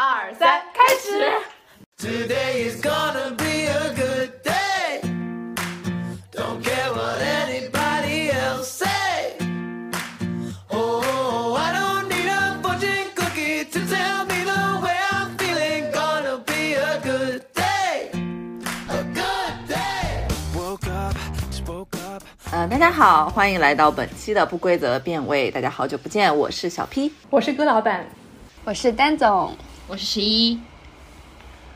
二三，开始。Today is gonna be a good day. Don't care what anybody else say. Oh, I don't need a fortune cookie to tell me the way I'm feeling. Gonna be a good day. A good day. Woke up, spoke up. 呃、大家好，欢迎来到本期的不规则变位。大家好久不见，我是小 P。我是戈老板，我是丹总，我是十一，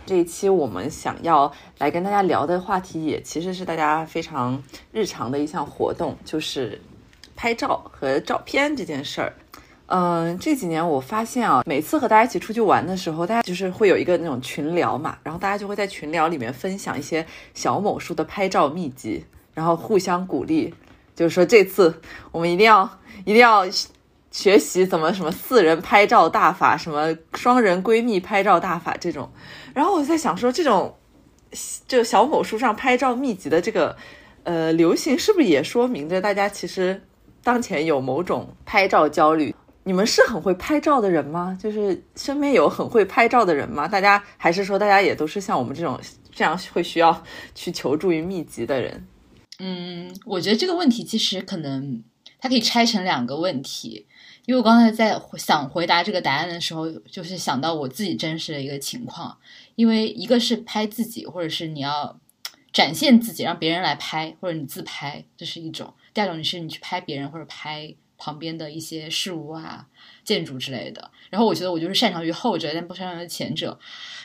这一期我们想要来跟大家聊的话题，也其实是大家非常日常的一项活动，就是拍照和照片这件事儿。嗯，这几年我发现啊，每次和大家一起出去玩的时候，大家就是会有一个那种群聊嘛，然后大家就会在群聊里面分享一些小某书的拍照秘籍，然后互相鼓励，就是说这次我们一定要一定要学习怎么什么四人拍照大法，什么双人闺蜜拍照大法这种。然后我在想说，这种就小某书上拍照秘籍的这个呃流行，是不是也说明着大家其实当前有某种拍照焦虑？你们是很会拍照的人吗？就是身边有很会拍照的人吗？大家还是说大家也都是像我们这种这样会需要去求助于秘籍的人？嗯，我觉得这个问题其实可能它可以拆成两个问题，因为我刚才在想回答这个答案的时候，就是想到我自己真实的一个情况，因为一个是拍自己，或者是你要展现自己，让别人来拍，或者你自拍，这是一种；第二种你是你去拍别人或者拍旁边的一些事物啊、建筑之类的。然后我觉得我就是擅长于后者，但不擅长于前者。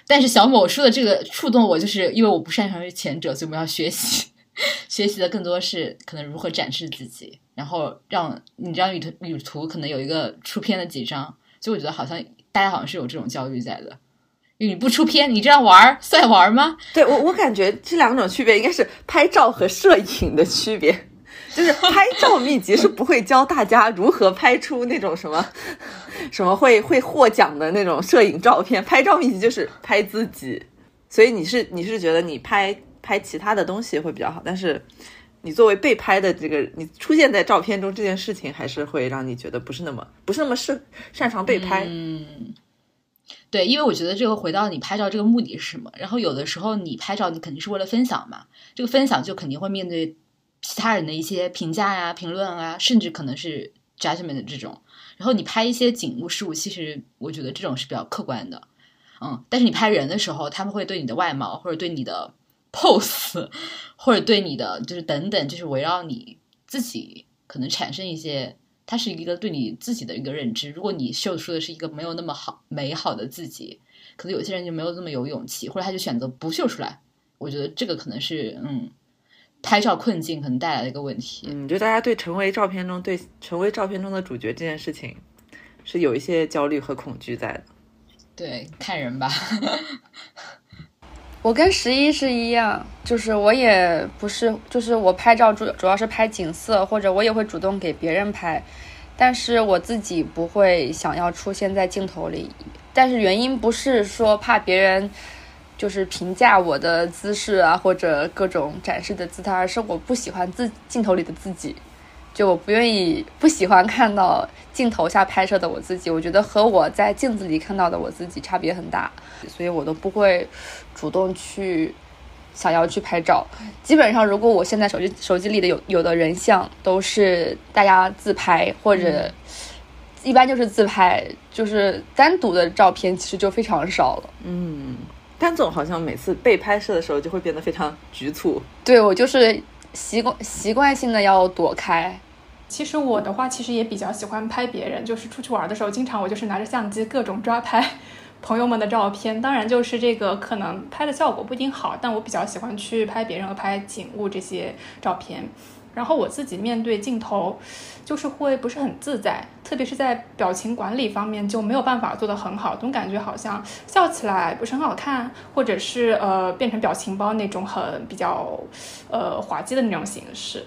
但是小某书的这个触动我，就是因为我不擅长于前者，所以我要学习。学习的更多是可能如何展示自己，然后让你这张旅途旅途可能有一个出片的几张，所以我觉得好像大家好像是有这种焦虑在的，你不出片，你这样玩儿算玩儿吗？对我，我感觉这两种区别应该是拍照和摄影的区别。就是拍照秘籍是不会教大家如何拍出那种什么什么会会获奖的那种摄影照片，拍照秘籍就是拍自己。所以你是你是觉得你拍拍其他的东西会比较好，但是你作为被拍的这个你出现在照片中这件事情，还是会让你觉得不是那么不是那么擅擅长被拍。嗯，对，因为我觉得这个回到你拍照这个目的是什么？然后有的时候你拍照，你肯定是为了分享嘛，这个分享就肯定会面对其他人的一些评价呀、评论啊，甚至可能是 judgment 这种。然后你拍一些景物事物，其实我觉得这种是比较客观的，嗯。但是你拍人的时候，他们会对你的外貌，或者对你的 pose，或者对你的就是等等，就是围绕你自己可能产生一些，它是一个对你自己的一个认知。如果你秀出的是一个没有那么好美好的自己，可能有些人就没有那么有勇气，或者他就选择不秀出来。我觉得这个可能是嗯，拍照困境可能带来的一个问题。嗯，就大家对成为照片中对成为照片中的主角这件事情，是有一些焦虑和恐惧在的。对，看人吧。我跟十一是一样，就是我也不是，就是我拍照主主要是拍景色，或者我也会主动给别人拍，但是我自己不会想要出现在镜头里。但是原因不是说怕别人就是评价我的姿势啊，或者各种展示的姿态，而是我不喜欢自镜头里的自己。就我不愿意、不喜欢看到镜头下拍摄的我自己，我觉得和我在镜子里看到的我自己差别很大，所以我都不会主动去想要去拍照。基本上，如果我现在手机手机里的有有的人像都是大家自拍，或者一般就是自拍，就是单独的照片其实就非常少了。嗯，丹总好像每次被拍摄的时候就会变得非常局促。对我就是习惯习惯性的要躲开。其实我的话，其实也比较喜欢拍别人，就是出去玩的时候，经常我就是拿着相机各种抓拍朋友们的照片。当然，就是这个可能拍的效果不一定好，但我比较喜欢去拍别人和拍景物这些照片。然后我自己面对镜头，就是会不是很自在，特别是在表情管理方面就没有办法做得很好，总感觉好像笑起来不是很好看，或者是呃变成表情包那种很比较呃滑稽的那种形式。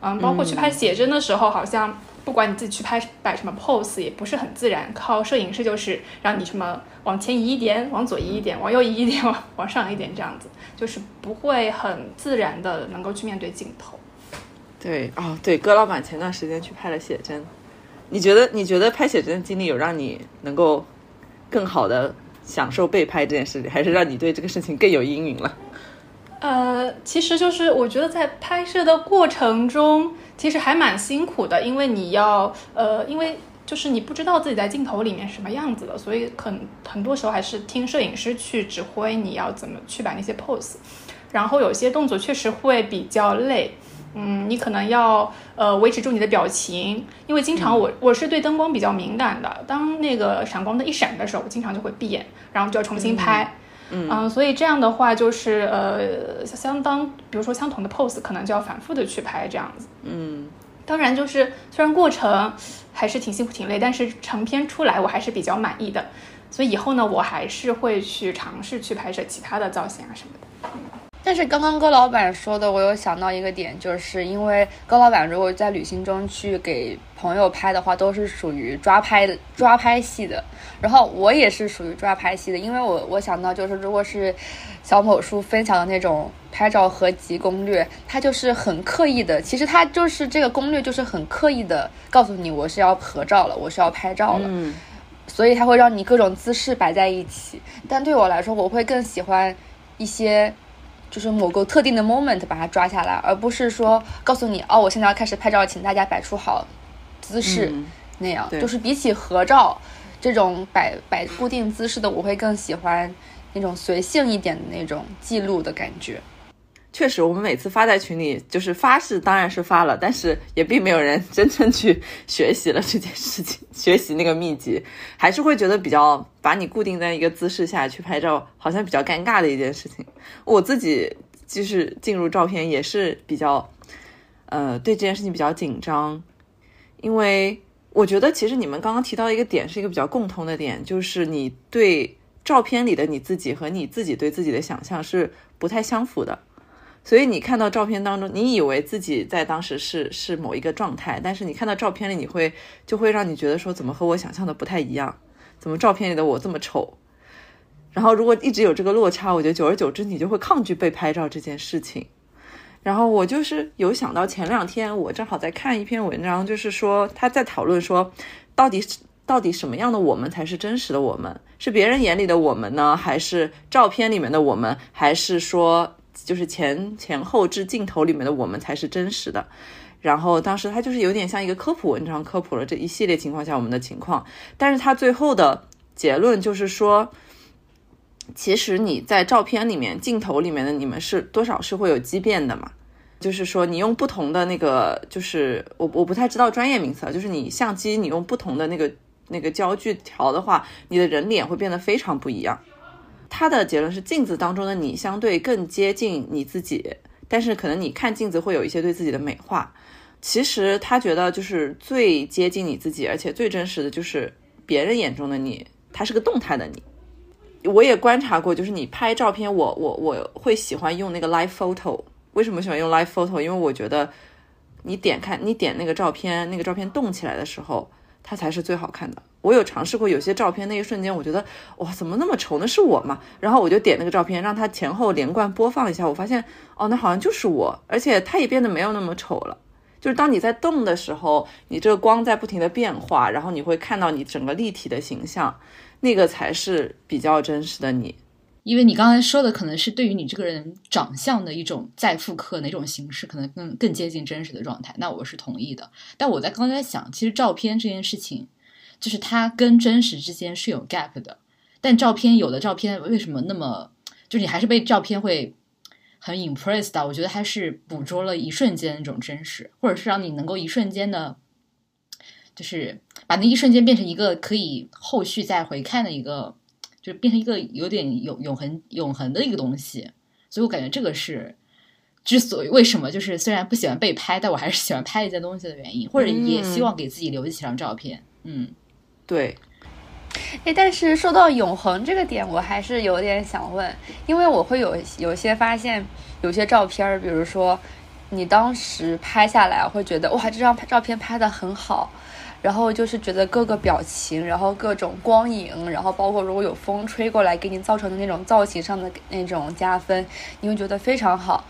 嗯，包括去拍写真的时候，好像不管你自己去拍摆什么 pose，也不是很自然。靠摄影师就是让你什么往前移一点，往左移一点，往右移一点，往 往上一点，这样子，就是不会很自然的能够去面对镜头。对，哦，对，戈老板前段时间去拍了写真，你觉得你觉得拍写真的经历有让你能够更好的享受被拍这件事情，还是让你对这个事情更有阴影了？呃，其实就是我觉得在拍摄的过程中，其实还蛮辛苦的，因为你要呃，因为就是你不知道自己在镜头里面什么样子的，所以很很多时候还是听摄影师去指挥你要怎么去摆那些 pose，然后有些动作确实会比较累。嗯，你可能要呃维持住你的表情，因为经常我我是对灯光比较敏感的，当那个闪光灯一闪的时候，我经常就会闭眼，然后就要重新拍。嗯所以这样的话就是呃相当，比如说相同的 pose，可能就要反复的去拍这样子。嗯，当然就是虽然过程还是挺辛苦挺累，但是成片出来我还是比较满意的。所以以后呢，我还是会去尝试去拍摄其他的造型啊什么的。但是刚刚高老板说的，我有想到一个点，就是因为高老板如果在旅行中去给朋友拍的话，都是属于抓拍的抓拍系的，然后我也是属于抓拍系的，因为我我想到就是如果是小某书分享的那种拍照合集攻略，它就是很刻意的，其实它就是这个攻略就是很刻意的告诉你我是要合照了，我是要拍照了，嗯所以它会让你各种姿势摆在一起。但对我来说，我会更喜欢一些，就是某个特定的 moment 把它抓下来，而不是说告诉你哦，我现在要开始拍照，请大家摆出好姿势、嗯那样。就是比起合照这种摆摆固定姿势的，我会更喜欢那种随性一点的那种记录的感觉。确实，我们每次发在群里，就是发是当然是发了，但是也并没有人真正去学习了这件事情，学习那个秘籍，还是会觉得比较把你固定在一个姿势下去拍照，好像比较尴尬的一件事情。我自己就是进入照片也是比较，呃，对这件事情比较紧张，因为我觉得其实你们刚刚提到一个点是一个比较共通的点，就是你对照片里的你自己和你自己对自己的想象是不太相符的。所以你看到照片当中，你以为自己在当时是是某一个状态，但是你看到照片里，你会就会让你觉得说，怎么和我想象的不太一样？怎么照片里的我这么丑？然后如果一直有这个落差，我觉得久而久之，你就会抗拒被拍照这件事情。然后我就是有想到前两天我正好在看一篇文章，就是说他在讨论说，到底到底什么样的我们才是真实的我们？是别人眼里的我们呢，还是照片里面的我们，还是说就是前前后置镜头里面的我们才是真实的？然后当时他就是有点像一个科普文章，科普了这一系列情况下我们的情况，但是他最后的结论就是说。其实你在照片里面、镜头里面的你们是多少是会有畸变的嘛？就是说你用不同的那个，就是我我不太知道专业名词，就是你相机你用不同的那个那个焦距调的话，你的人脸会变得非常不一样。他的结论是镜子当中的你相对更接近你自己，但是可能你看镜子会有一些对自己的美化。其实他觉得就是最接近你自己，而且最真实的就是别人眼中的你，它是个动态的你。我也观察过，就是你拍照片，我我我会喜欢用那个 live photo。为什么喜欢用 live photo？因为我觉得你点开你点那个照片，那个照片动起来的时候，它才是最好看的。我有尝试过有些照片，那一瞬间我觉得哇，怎么那么丑？那是我吗？然后我就点那个照片，让它前后连贯播放一下，我发现哦，那好像就是我，而且它也变得没有那么丑了。就是当你在动的时候，你这个光在不停的变化，然后你会看到你整个立体的形象，那个才是比较真实的你。因为你刚才说的可能是对于你这个人长相的一种再复刻哪种形式，可能更更接近真实的状态。那我是同意的。但我在刚才想，其实照片这件事情，就是它跟真实之间是有 gap 的。但照片有的照片为什么那么，就是你还是被照片会很 impressed 到？我觉得它是捕捉了一瞬间那种真实，或者是让你能够一瞬间的，就是把那一瞬间变成一个可以后续再回看的一个。就变成一个有点永永恒永恒的一个东西，所以我感觉这个是之所以为什么就是虽然不喜欢被拍，但我还是喜欢拍一些东西的原因，或者也希望给自己留几张照片。嗯，对，哎，但是说到永恒这个点，我还是有点想问，因为我会有有些发现，有些照片儿，比如说你当时拍下来，会觉得哇，这张照片拍的很好。然后就是觉得各个表情，然后各种光影，然后包括如果有风吹过来，给你造成的那种造型上的那种加分，你会觉得非常好。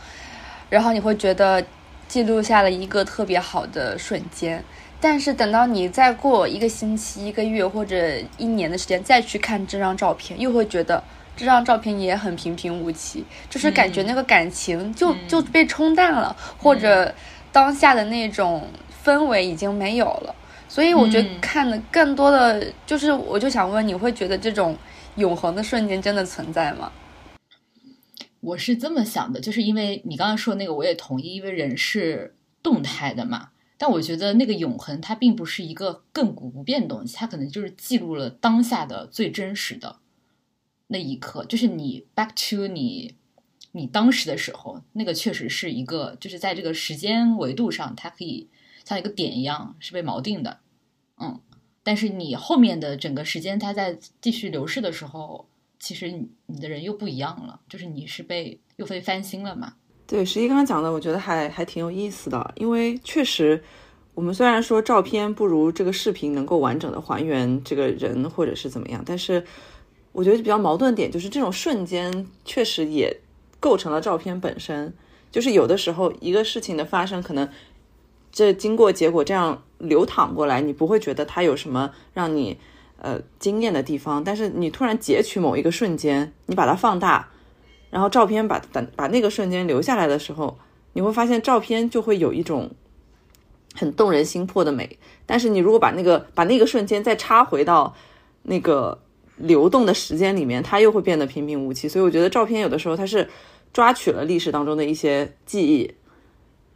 然后你会觉得记录下了一个特别好的瞬间。但是等到你再过一个星期、一个月或者一年的时间再去看这张照片，又会觉得这张照片也很平平无奇，就是感觉那个感情就、就被冲淡了，或者当下的那种氛围已经没有了。所以我觉得嗯看的更多的就是，我就想问，你会觉得这种永恒的瞬间真的存在吗？我是这么想的，就是因为你刚刚说的那个，我也同意，因为人是动态的嘛。但我觉得那个永恒，它并不是一个亘古不变的东西，它可能就是记录了当下的最真实的那一刻，就是你 back to 你你当时的时候，那个确实是一个，就是在这个时间维度上，它可以像一个点一样是被锚定的，嗯。但是你后面的整个时间，它在继续流逝的时候，其实你的人又不一样了，就是你是被又被翻新了嘛。对，十一刚刚讲的，我觉得还还挺有意思的，因为确实，我们虽然说照片不如这个视频能够完整的还原这个人或者是怎么样，但是我觉得比较矛盾点就是这种瞬间确实也构成了照片本身。就是有的时候一个事情的发生，可能这经过结果这样流淌过来，你不会觉得它有什么让你呃惊艳的地方，但是你突然截取某一个瞬间，你把它放大。然后照片把把把那个瞬间留下来的时候，你会发现照片就会有一种很动人心魄的美。但是你如果把那个把那个瞬间再插回到那个流动的时间里面，它又会变得平平无奇。所以我觉得照片有的时候它是抓取了历史当中的一些记忆，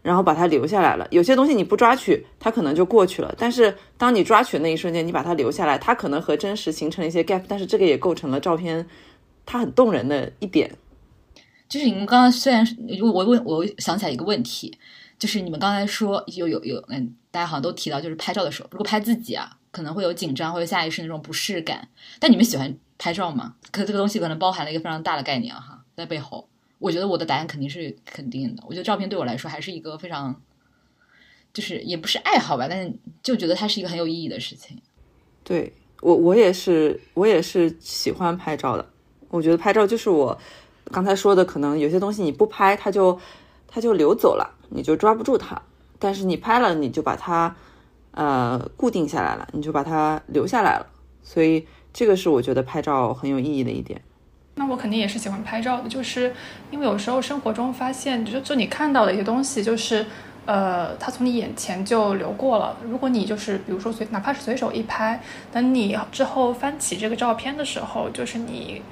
然后把它留下来了。有些东西你不抓取，它可能就过去了。但是当你抓取的那一瞬间，你把它留下来，它可能和真实形成了一些 gap，但是这个也构成了照片它很动人的一点。就是你们刚刚虽然我问我想起来一个问题，就是你们刚才说有有有嗯，大家好像都提到，就是拍照的时候，如果拍自己啊，可能会有紧张或者下意识那种不适感。但你们喜欢拍照吗？可这个东西可能包含了一个非常大的概念哈，在背后。我觉得我的答案肯定是肯定的。我觉得照片对我来说还是一个非常，就是也不是爱好吧，但是就觉得它是一个很有意义的事情。对我，我也是，我也是喜欢拍照的。我觉得拍照就是我刚才说的，可能有些东西你不拍，它就它就流走了，你就抓不住它；但是你拍了，你就把它呃固定下来了，你就把它留下来了。所以这个是我觉得拍照很有意义的一点。那我肯定也是喜欢拍照的，就是因为有时候生活中发现，就就你看到的一些东西，就是呃，它从你眼前就流过了。如果你就是比如说随哪怕是随手一拍，等你之后翻起这个照片的时候，就是你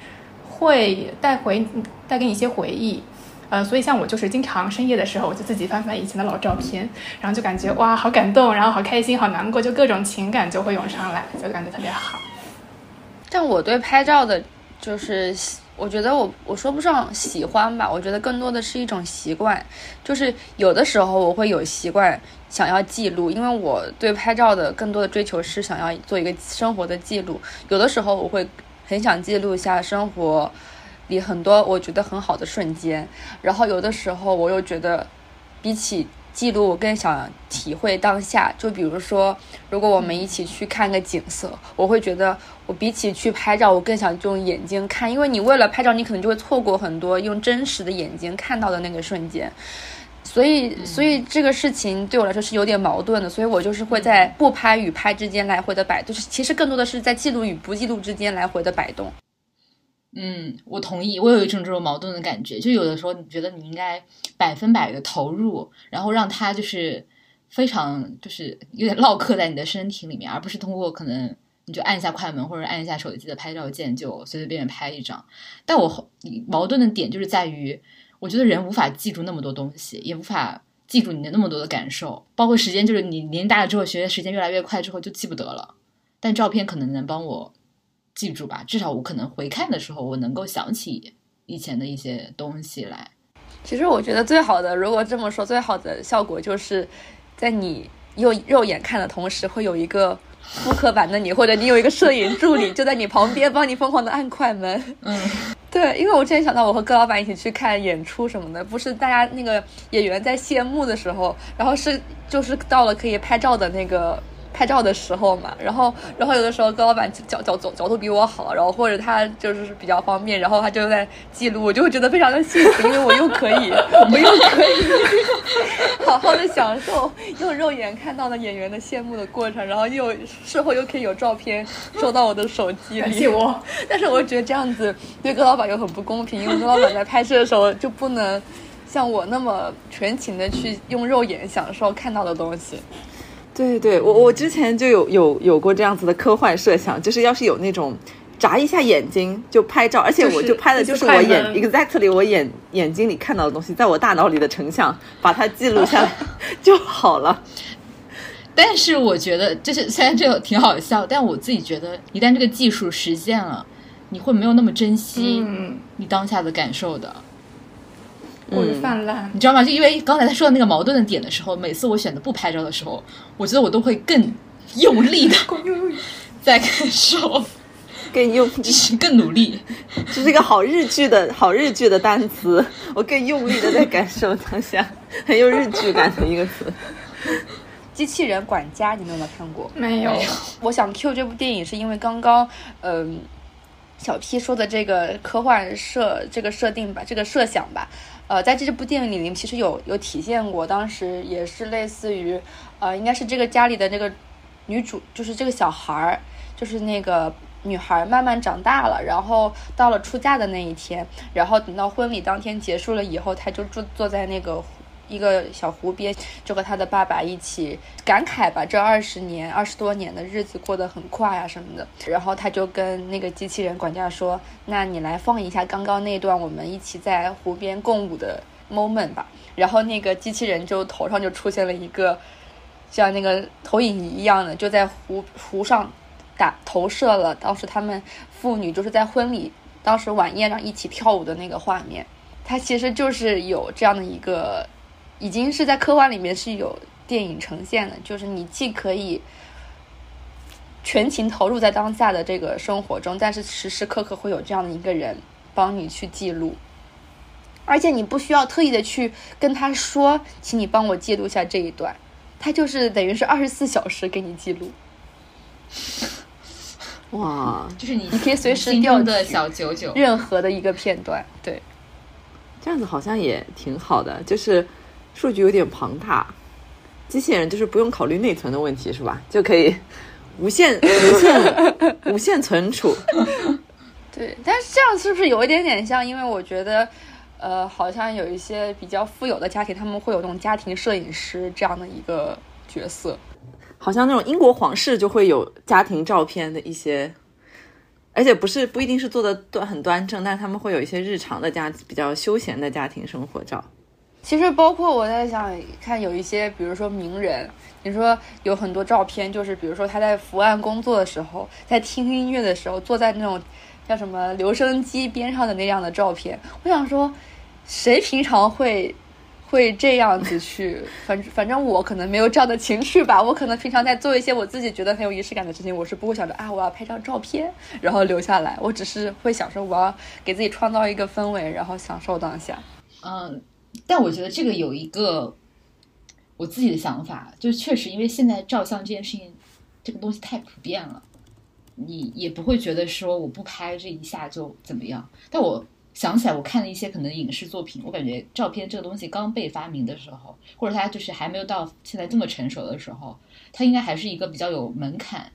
会带回带给你一些回忆。呃，所以像我就是经常深夜的时候，我就自己翻翻以前的老照片，然后就感觉哇，好感动，然后好开心，好难过，就各种情感就会涌上来，就感觉特别好。但我对拍照的，就是我觉得我我说不上喜欢吧，我觉得更多的是一种习惯。就是有的时候我会有习惯想要记录，因为我对拍照的更多的追求是想要做一个生活的记录。有的时候我会很想记录一下生活里很多我觉得很好的瞬间，然后有的时候我又觉得比起记录，我更想体会当下。就比如说，如果我们一起去看个景色，我会觉得我比起去拍照，我更想用眼睛看，因为你为了拍照，你可能就会错过很多用真实的眼睛看到的那个瞬间。所以，所以这个事情对我来说是有点矛盾的，所以我就是会在不拍与拍之间来回的摆，就是其实更多的是在记录与不记录之间来回的摆动。嗯，我同意，我有一种这种矛盾的感觉，就有的时候你觉得你应该百分百的投入，然后让它就是非常就是有点烙刻在你的身体里面，而不是通过可能你就按一下快门或者按一下手机的拍照键就随随便便拍一张。但我矛盾的点就是在于，我觉得人无法记住那么多东西，也无法记住你的那么多的感受，包括时间，就是你年纪大了之后，学的时间越来越快之后就记不得了，但照片可能能帮我。记住吧，至少我可能回看的时候，我能够想起以前的一些东西来。其实我觉得最好的，如果这么说，最好的效果就是在你用肉眼看的同时，会有一个复刻版的你，或者你有一个摄影助理 就在你旁边，帮你疯狂的按快门。嗯，对，因为我之前想到我和戈老板一起去看演出什么的，不是大家那个演员在谢幕的时候，然后是就是到了可以拍照的那个。拍照的时候嘛，然后然后有的时候高老板角角角角度比我好，然后或者他就是比较方便，然后他就在记录，我就会觉得非常的幸福，因为我又可以 我又可以 好好的享受用肉眼看到的演员的谢幕的过程，然后又事后又可以有照片收到我的手机里。我，但是我觉得这样子对葛老板又很不公平，因为葛老板在拍摄的时候就不能像我那么全情的去用肉眼享受看到的东西。对对，我我之前就有有有过这样子的科幻设想，就是要是有那种眨一下眼睛就拍照，而且我就拍的就是我眼就是 exactly 我眼眼睛里看到的东西，在我大脑里的成像，把它记录下来 就好了。但是我觉得，就是虽然这个挺好笑，但我自己觉得，一旦这个技术实现了，你会没有那么珍惜嗯，你当下的感受的。过于泛滥。你知道吗？就因为刚才他说的那个矛盾的点的时候，每次我选择不拍照的时候，我觉得我都会更用力的 在感受，更用，就是更努力。这是一个好日剧的好日剧的单词，我更用力的在感受当下，很有日剧感的一个词。机器人管家，你们有没有看过？没有，我想 Q 这部电影是因为刚刚，嗯、小 P 说的这个科幻设这个设定吧，这个设想吧，呃，在这部电影里面其实有有体现过，当时也是类似于，呃，应该是这个家里的那个女主，就是这个小孩儿，就是那个女孩慢慢长大了，然后到了出嫁的那一天，然后等到婚礼当天结束了以后，她就坐坐在那个一个小湖边，就和他的爸爸一起感慨吧，这二十年、二十多年的日子过得很快啊什么的。然后他就跟那个机器人管家说：“那你来放一下刚刚那段我们一起在湖边共舞的 moment 吧。”然后那个机器人就头上就出现了一个像那个投影仪一样的，就在湖湖上打投射了当时他们父女就是在婚礼当时晚宴上一起跳舞的那个画面。它其实就是有这样的一个，已经是在科幻里面是有电影呈现的，就是你既可以全情投入在当下的这个生活中，但是时时刻刻会有这样的一个人帮你去记录，而且你不需要特意的去跟他说，请你帮我记录下这一段，他就是等于是二十四小时给你记录。哇，就是你，你可以随时调的小九九。任何的一个片段，对，这样子好像也挺好的，就是数据有点庞大，机器人就是不用考虑内存的问题，是吧？就可以无限、无限、无限存储。对，但是这样是不是有一点点像？因为我觉得，呃，好像有一些比较富有的家庭，他们会有那种家庭摄影师这样的一个角色。好像那种英国皇室就会有家庭照片的一些，而且不是不一定是做的端很端正，但是他们会有一些日常的家比较休闲的家庭生活照。其实包括我在想看有一些，比如说名人，你说有很多照片，就是比如说他在伏案工作的时候，在听音乐的时候，坐在那种叫什么留声机边上的那样的照片。我想说，谁平常会会这样子去？反反正我可能没有这样的情绪吧。我可能平常在做一些我自己觉得很有仪式感的事情，我是不会想着啊，我要拍张照片然后留下来。我只是会想说，我要给自己创造一个氛围，然后享受当下。嗯，但我觉得这个有一个我自己的想法，就是确实因为现在照相这件事情，这个东西太普遍了，你也不会觉得说我不拍这一下就怎么样。但我想起来，我看了一些可能影视作品，我感觉照片这个东西刚被发明的时候，或者它就是还没有到现在这么成熟的时候，它应该还是一个比较有门槛，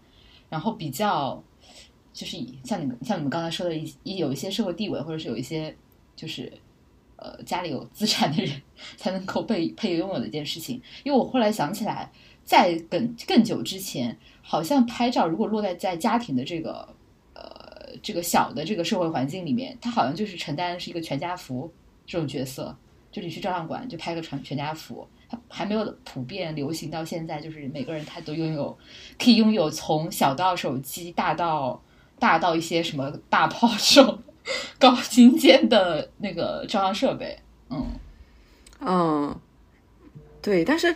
然后比较就是像你们像你们刚才说的一一有一些社会地位，或者是有一些就是呃家里有资产的人才能够被配拥有的一件事情。因为我后来想起来，在更更久之前，好像拍照如果落在在家庭的这个呃这个小的这个社会环境里面，它好像就是承担的是一个全家福这种角色，就你去照相馆就拍个全全家福。还没有普遍流行到现在，就是每个人他都拥有，可以拥有从小到手机，大到大到一些什么大炮手高精尖的那个照相设备。嗯，嗯，对，但是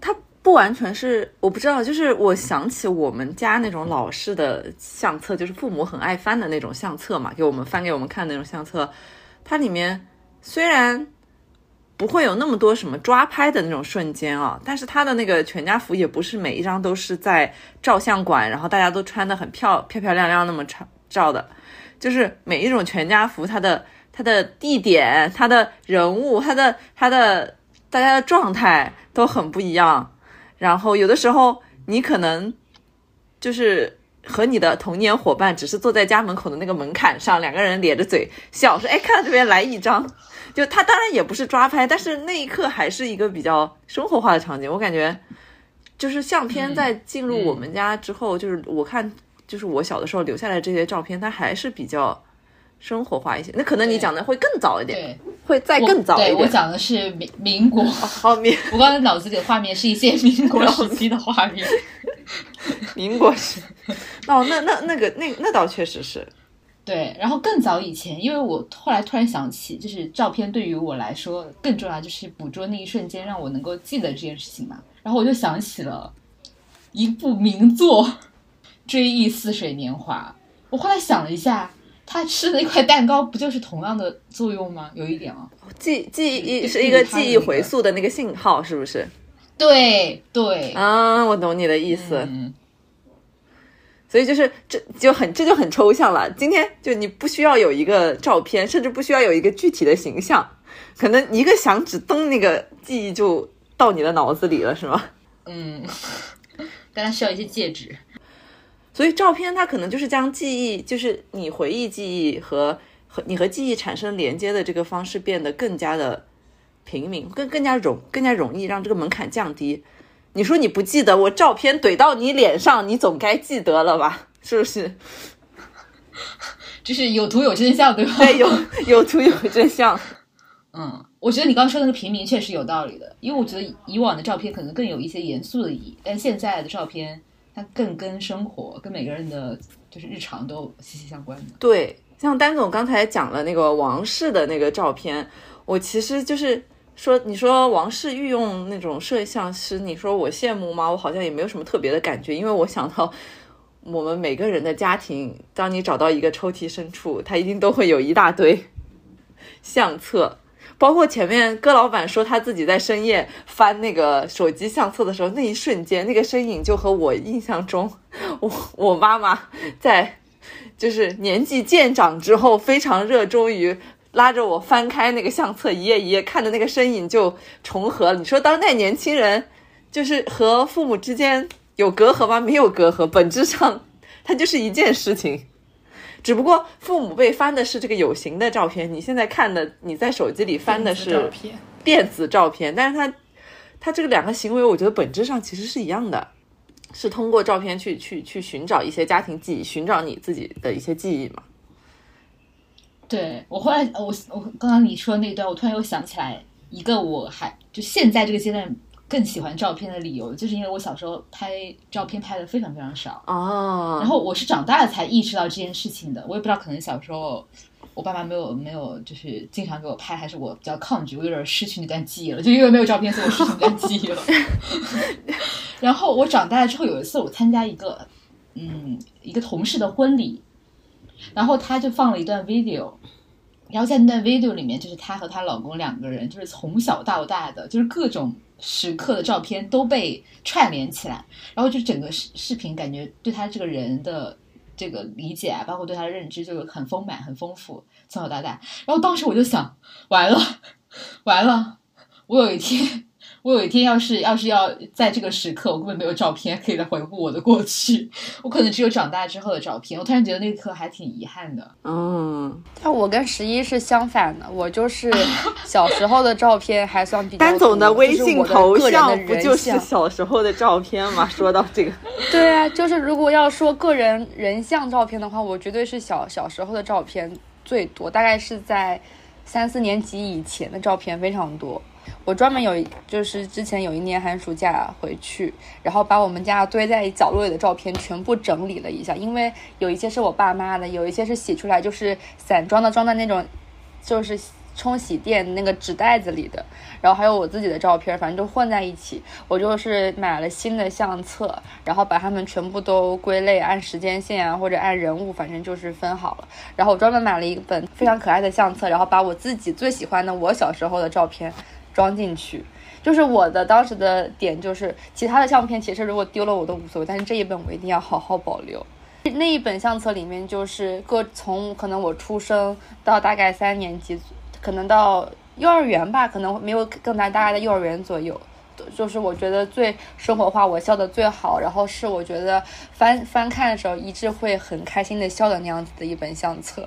它不完全是，我不知道，就是我想起我们家那种老式的相册，就是父母很爱翻的那种相册嘛，给我们翻给我们看那种相册，它里面虽然不会有那么多什么抓拍的那种瞬间啊，但是他的那个全家福也不是每一张都是在照相馆，然后大家都穿的很漂漂漂亮亮那么照照的，就是每一种全家福，它的它的地点、它的人物、它的它的大家的状态都很不一样，然后有的时候你可能就是。和你的童年伙伴只是坐在家门口的那个门槛上，两个人咧着嘴笑，说：“哎，看到这边来一张。”就他当然也不是抓拍，但是那一刻还是一个比较生活化的场景。我感觉，就是相片在进入我们家之后，就是我看，就是我小的时候留下来这些照片，它还是比较生活化一些。那可能你讲的会更早一点，对，会再更早对我一点。讲的是民民国，好，民我刚才脑子里的画面是一些民 国时期的画面。民国时，哦，那那那个那那倒确实是，对，然后更早以前，因为我后来突然想起，就是照片对于我来说更重要，就是捕捉那一瞬间，让我能够记得这件事情嘛。然后我就想起了一部名作《追忆似水年华》。我后来想了一下，他吃的那块蛋糕不就是同样的作用吗？有一点啊。记记忆是是一个记忆回溯的那个信号，是不是？对对，啊，我懂你的意思。嗯，所以就是这就很这就很抽象了。今天就你不需要有一个照片，甚至不需要有一个具体的形象，可能一个响指，噔，那个记忆就到你的脑子里了，是吗？嗯，但它需要一些介质。所以照片它可能就是将记忆，就是你回忆记忆和和你和记忆产生连接的这个方式变得更加的平民，更更加容更加容易让这个门槛降低。你说你不记得，我照片怼到你脸上，你总该记得了吧？是不是？就是有图有真相，对吧？对，有有图有真相。嗯，我觉得你刚刚说的那个平民确实有道理的，因为我觉得以往的照片可能更有一些严肃的意义，但现在的照片它更跟生活、跟每个人的就是日常都息息相关的。对，像丹总刚才讲了那个王室的那个照片，我其实就是说，你说王室御用那种摄像师，你说我羡慕吗？我好像也没有什么特别的感觉，因为我想到我们每个人的家庭，当你找到一个抽屉深处，它一定都会有一大堆相册。包括前面戈老板说他自己在深夜翻那个手机相册的时候，那一瞬间，那个身影就和我印象中我我妈妈在就是年纪渐长之后，非常热衷于拉着我翻开那个相册一页一页看的那个身影就重合了。你说当代年轻人就是和父母之间有隔阂吗？没有隔阂，本质上它就是一件事情。只不过父母被翻的是这个有形的照片，你现在看的你在手机里翻的是片，电子照片，但是他他这个两个行为，我觉得本质上其实是一样的，是通过照片去去去寻找一些家庭记忆，寻找你自己的一些记忆嘛。对我后来，我我刚刚你说那段，我突然又想起来一个我还就现在这个阶段更喜欢照片的理由，就是因为我小时候拍照片拍的非常非常少，啊，然后我是长大了才意识到这件事情的。我也不知道，可能小时候我爸妈没有没有就是经常给我拍，还是我比较抗拒，我有点失去那段记忆了。就因为没有照片，所以我失去那段记忆了。然后我长大了之后，有一次我参加一个嗯一个同事的婚礼，然后他就放了一段 video。然后在那段 video 里面，就是她和她老公两个人，就是从小到大的，就是各种时刻的照片都被串联起来，然后就整个视视频感觉对她这个人的这个理解啊，包括对她的认知，就很丰满、很丰富，从小到大。然后当时我就想，完了，完了，我有一天，我有一天要是要是要在这个时刻，我根本没有照片可以来回顾我的过去，我可能只有长大之后的照片。我突然觉得那一刻还挺遗憾的。嗯，但我跟十一是相反的，我就是 小时候的照片还算比较多。丹总的微信头像不就是小时候的照片吗？说到这个，对啊，就是如果要说个人人像照片的话，我绝对是小小时候的照片最多，大概是在三四年级以前的照片非常多。我专门有一就是之前有一年寒暑假回去，然后把我们家堆在角落里的照片全部整理了一下，因为有一些是我爸妈的，有一些是洗出来就是散装的，装在那种就是冲洗店那个纸袋子里的，然后还有我自己的照片，反正都混在一起。我就是买了新的相册，然后把它们全部都归类，按时间线啊或者按人物，反正就是分好了。然后我专门买了一本非常可爱的相册，然后把我自己最喜欢的我小时候的照片装进去。就是我的当时的点就是，其他的相片其实如果丢了我都无所谓，但是这一本我一定要好好保留。那一本相册里面就是各从可能我出生到大概三年级，可能到幼儿园吧，可能没有更大，大概在幼儿园左右。就是我觉得最生活化，我笑的最好，然后是我觉得翻翻看的时候一直会很开心的笑的那样子的一本相册。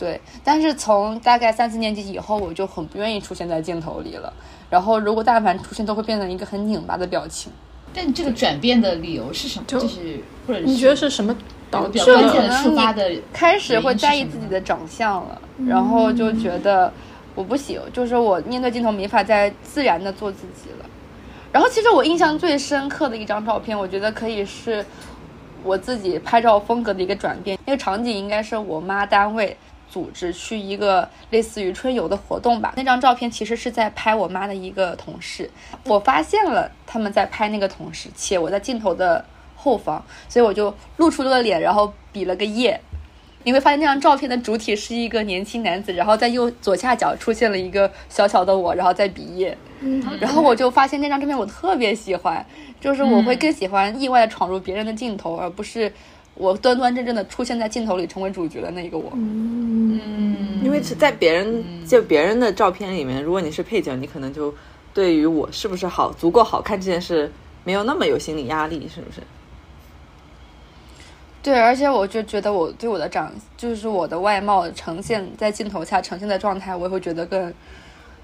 对，但是从大概三四年级以后，我就很不愿意出现在镜头里了。然后如果但凡出现，都会变成一个很拧巴的表情。但这个转变的理由是什么？就就是或者你觉得是什么导致关键的的？触发的开始会在意自己的长相了，然后就觉得我不行，就是我面对镜头没法再自然的做自己了。然后其实我印象最深刻的一张照片，我觉得可以是我自己拍照风格的一个转变。那个场景应该是我妈单位组织去一个类似于春游的活动吧。那张照片其实是在拍我妈的一个同事，我发现了他们在拍那个同事，且我在镜头的后方，所以我就露出了个脸，然后比了个耶。你会发现那张照片的主体是一个年轻男子，然后在右左下角出现了一个小小的我，然后在比耶。然后我就发现那张照片我特别喜欢，就是我会更喜欢意外的闯入别人的镜头，而不是我端端正正的出现在镜头里成为主角的那个我。嗯，因为是在别人就别人的照片里面，如果你是配角，你可能就对于我是不是好足够好看这件事没有那么有心理压力，是不是？对，而且我就觉得我对我的长，就是我的外貌呈现在镜头下呈现的状态，我也会觉得更，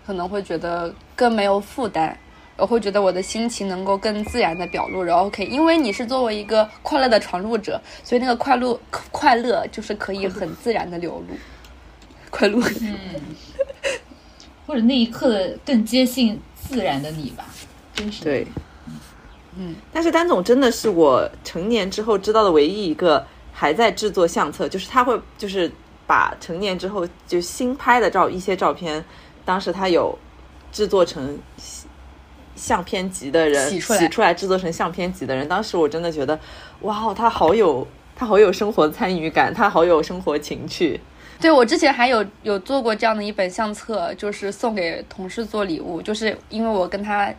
可能会觉得更没有负担。我会觉得我的心情能够更自然的表露，然后 OK，，因为你是作为一个快乐的闯入者，所以那个快乐快乐就是可以很自然的流露。快乐，或者那一刻更接近自然的你吧，真是对，嗯，但是丹总真的是我成年之后知道的唯一一个还在制作相册，就是他会就是把成年之后就新拍的照一些照片，当时他有制作成相片集的人洗出来制作成相片集的人，当时我真的觉得，哇，哦他好有他好有生活参与感，他好有生活情趣。对我之前还有有做过这样的一本相册，就是送给同事做礼物，就是因为我跟他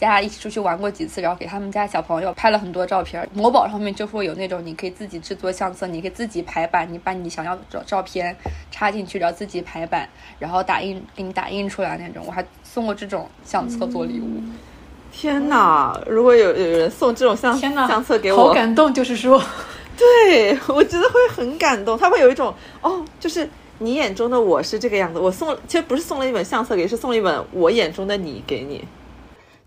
家一起出去玩过几次，然后给他们家小朋友拍了很多照片。某宝上面就会有那种你可以自己制作相册，你可以自己排版，你把你想要的照照片插进去，然后自己排版，然后打印给你打印出来那种。我还送过这种相册做礼物。天哪！如果有有人送这种相相册给 我好，感动，就是说，对我觉得会很感动，他会有一种哦，就是你眼中的我是这个样子。我送其实不是送了一本相册给，是送了一本我眼中的你给你。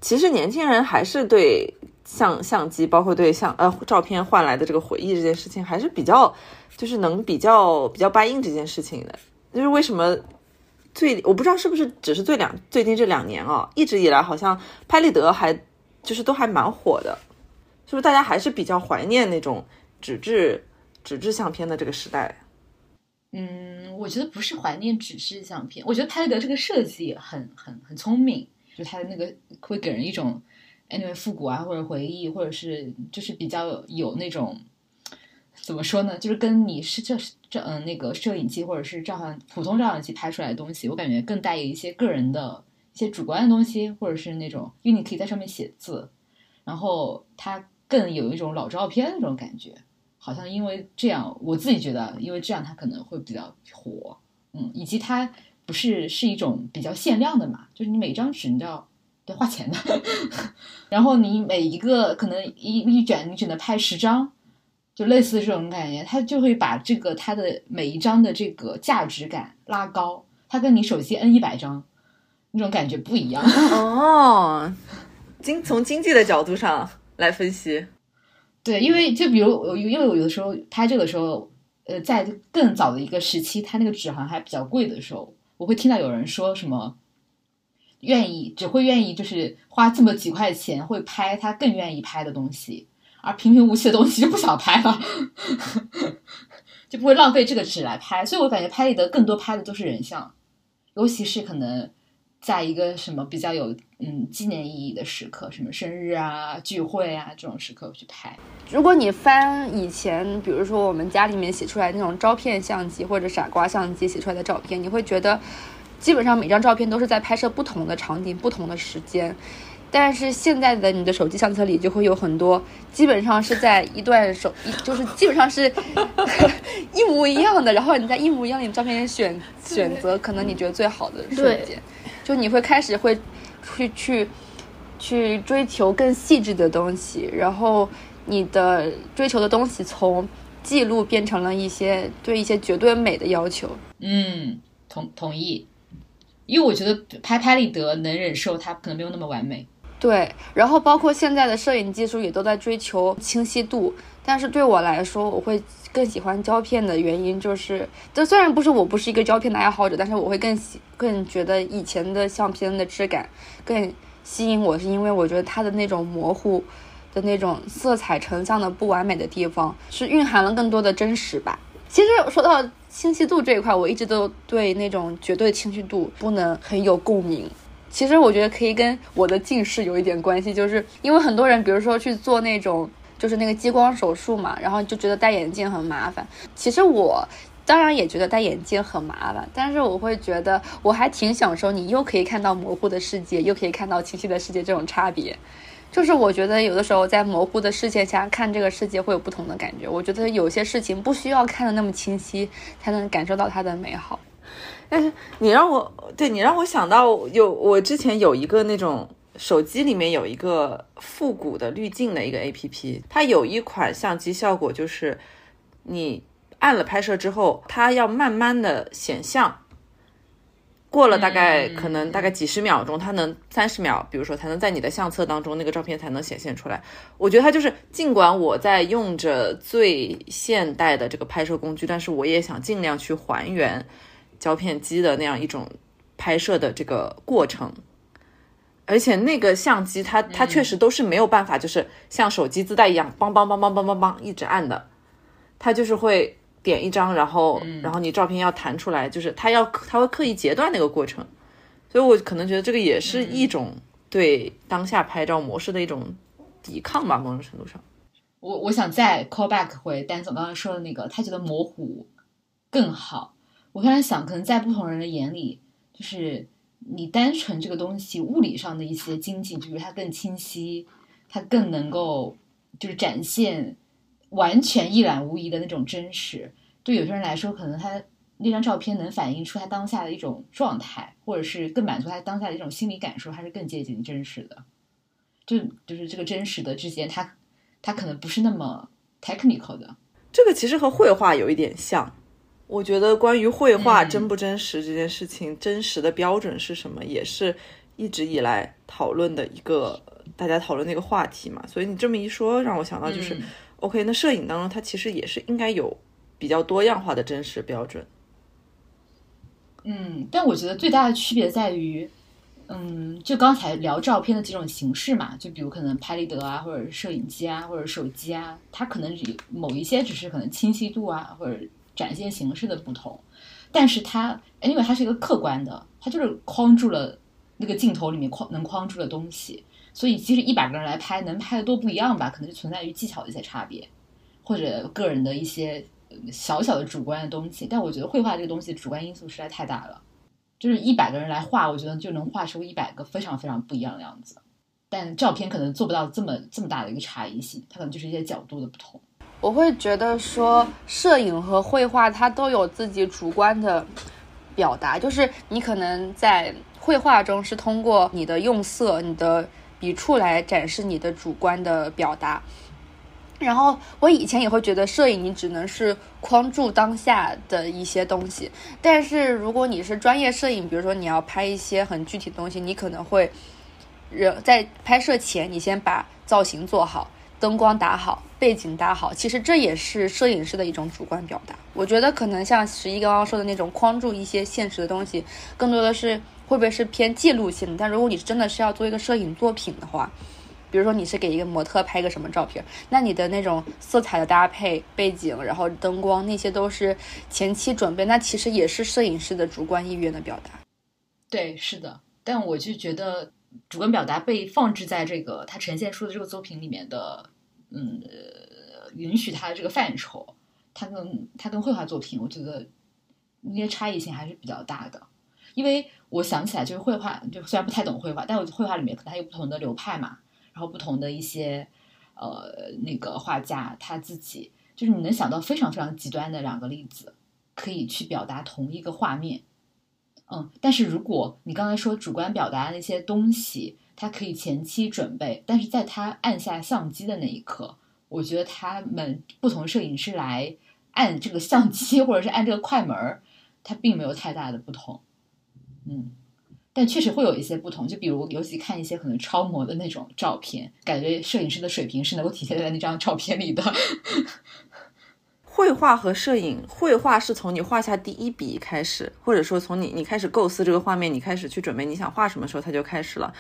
其实年轻人还是对相相机，包括对相呃照片换来的这个回忆这件事情，还是比较就是能比较比较 buy in 这件事情的。就是为什么最我不知道是不是只是最两最近这两年啊，一直以来好像拍立得还就是都还蛮火的，是不是大家还是比较怀念那种纸质纸质相片的这个时代？嗯，我觉得不是怀念纸质相片，我觉得拍立得这个设计很很很聪明，就它的那个会给人一种 anyway 复古啊，或者回忆，或者是就是比较有那种怎么说呢，就是跟你是这这嗯那个摄影机或者是照相普通照相机拍出来的东西，我感觉更带有一些个人的一些主观的东西，或者是那种因为你可以在上面写字，然后它更有一种老照片那种感觉。好像因为这样，我自己觉得，因为这样它可能会比较火，嗯，以及它不是是一种比较限量的嘛，就是你每张纸你都要得花钱的，然后你每一个可能一一卷你只能拍十张，就类似这种感觉，它就会把这个它的每一张的这个价值感拉高，它跟你手机 N 一百张那种感觉不一样。哦，经从经济的角度上来分析，对，因为就比如我，因为我有的时候拍这个的时候，呃，在更早的一个时期，它那个纸好像还比较贵的时候，我会听到有人说什么，愿意只会愿意就是花这么几块钱会拍他更愿意拍的东西，而平平无奇的东西就不想拍了，就不会浪费这个纸来拍。所以我感觉拍立得更多拍的都是人像，尤其是可能在一个什么比较有嗯纪念意义的时刻，什么生日啊、聚会啊这种时刻去拍。如果你翻以前，比如说我们家里面写出来那种照片相机或者傻瓜相机写出来的照片，你会觉得基本上每张照片都是在拍摄不同的场景、不同的时间。但是现在的你的手机相册里就会有很多，基本上是在一段手，一就是基本上是 一模一样的，然后你在一模一样的照片里选选择可能你觉得最好的瞬间，就你会开始会去去去追求更细致的东西，然后你的追求的东西从记录变成了一些对一些绝对美的要求。嗯，同同意，因为我觉得拍拍立得能忍受它可能没有那么完美。对，然后包括现在的摄影技术也都在追求清晰度，但是对我来说，我会更喜欢胶片的原因就是，这虽然不是我不是一个胶片的爱好者，但是我会更喜更觉得以前的相片的质感更吸引我，是因为我觉得它的那种模糊的那种色彩成像的不完美的地方，是蕴含了更多的真实吧。其实说到清晰度这一块，我一直都对那种绝对清晰度不能很有共鸣。其实我觉得可以跟我的近视有一点关系，就是因为很多人，比如说去做那种就是那个激光手术嘛，然后就觉得戴眼镜很麻烦。其实我当然也觉得戴眼镜很麻烦，但是我会觉得我还挺享受你又可以看到模糊的世界，又可以看到清晰的世界这种差别。就是我觉得有的时候在模糊的视线下看这个世界会有不同的感觉。我觉得有些事情不需要看的那么清晰，才能感受到它的美好。但是你让我对你让我想到有我之前有一个那种手机里面有一个复古的滤镜的一个 A P P，它有一款相机效果就是你按了拍摄之后，它要慢慢的显像。过了大概、可能大概几十秒钟，它能三十秒，比如说才能在你的相册当中那个照片才能显现出来。我觉得它就是，尽管我在用着最现代的这个拍摄工具，但是我也想尽量去还原胶片机的那样一种拍摄的这个过程。而且那个相机它它确实都是没有办法，就是像手机自带一样，梆梆梆梆梆梆梆一直按的，它就是会点一张，然后然后你照片要弹出来，就是它要它会刻意截断那个过程。所以我可能觉得这个也是一种对当下拍照模式的一种抵抗吧，某种程度上。我我想再 call back 回丹总刚刚说的那个，他觉得模糊更好。我突然想，可能在不同人的眼里，就是你单纯这个东西物理上的一些经济，就比如它更清晰，它更能够就是展现完全一览无遗的那种真实。对有些人来说，可能他那张照片能反映出他当下的一种状态，或者是更满足他当下的一种心理感受，它是更接近真实的。就就是这个真实的之间，它它可能不是那么 technical 的。这个其实和绘画有一点像。我觉得关于绘画嗯真不真实这件事情，真实的标准是什么，也是一直以来讨论的一个大家讨论的一个话题嘛。所以你这么一说，让我想到就是、嗯 OK，那摄影当中它其实也是应该有比较多样化的真实标准。嗯，但我觉得最大的区别在于，嗯，就刚才聊照片的几种形式嘛，就比如可能拍立得啊，或者摄影机啊，或者手机啊，它可能某一些只是可能清晰度啊，或者展现形式的不同，但是它，因为它是一个客观的，它就是框住了那个镜头里面框能框住的东西，所以即使一百个人来拍，能拍的都不一样吧，可能就存在于技巧的一些差别，或者个人的一些小小的主观的东西。但我觉得绘画这个东西主观因素实在太大了，就是一百个人来画，我觉得就能画出一百个非常非常不一样的样子。但照片可能做不到这么这么大的一个差异性，它可能就是一些角度的不同。我会觉得说，摄影和绘画它都有自己主观的表达，就是你可能在绘画中是通过你的用色、你的笔触来展示你的主观的表达。然后我以前也会觉得摄影你只能是框住当下的一些东西，但是如果你是专业摄影，比如说你要拍一些很具体的东西，你可能会人在拍摄前你先把造型做好，灯光打好，背景搭好，其实这也是摄影师的一种主观表达。我觉得可能像十一刚刚说的那种框住一些现实的东西，更多的是会不会是偏记录性。但如果你真的是要做一个摄影作品的话，比如说你是给一个模特拍个什么照片，那你的那种色彩的搭配、背景，然后灯光那些都是前期准备，那其实也是摄影师的主观意愿的表达。对，是的，但我就觉得主观表达被放置在这个它呈现出的这个作品里面的，嗯，允许它的这个范畴，它跟它跟绘画作品，我觉得那些差异性还是比较大的。因为我想起来，就是绘画，就虽然不太懂绘画，但我绘画里面可能还有不同的流派嘛，然后不同的一些呃那个画家他自己，就是你能想到非常非常极端的两个例子，可以去表达同一个画面。嗯，但是如果你刚才说主观表达的那些东西，他可以前期准备，但是在他按下相机的那一刻，我觉得他们不同摄影师来按这个相机或者是按这个快门儿，它并没有太大的不同。嗯，但确实会有一些不同，就比如尤其看一些可能超模的那种照片，感觉摄影师的水平是能够体现在那张照片里的。绘画和摄影，绘画是从你画下第一笔开始，或者说从你你开始构思这个画面，你开始去准备你想画什么时候，它就开始了。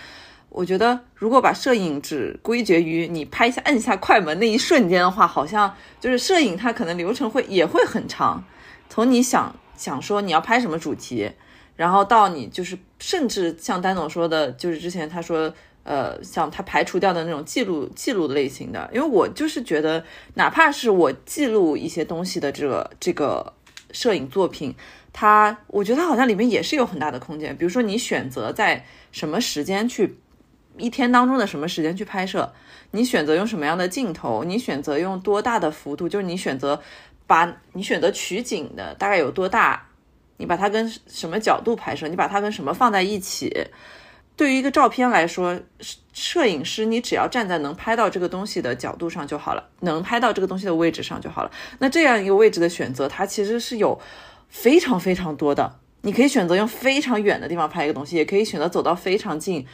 我觉得如果把摄影只归结于你拍下按下快门那一瞬间的话，好像就是摄影它可能流程会也会很长，从你想想说你要拍什么主题，然后到你就是甚至像丹总说的，就是之前他说。呃，像他排除掉的那种记录记录类型的，因为我就是觉得，哪怕是我记录一些东西的这个这个摄影作品，它我觉得它好像里面也是有很大的空间。比如说你选择在什么时间去一天当中的什么时间去拍摄，你选择用什么样的镜头，你选择用多大的幅度，就是你选择把你选择取景的大概有多大，你把它跟什么角度拍摄，你把它跟什么放在一起。对于一个照片来说，摄影师你只要站在能拍到这个东西的角度上就好了，能拍到这个东西的位置上就好了。那这样一个位置的选择，它其实是有非常非常多的。你可以选择用非常远的地方拍一个东西，也可以选择走到非常近，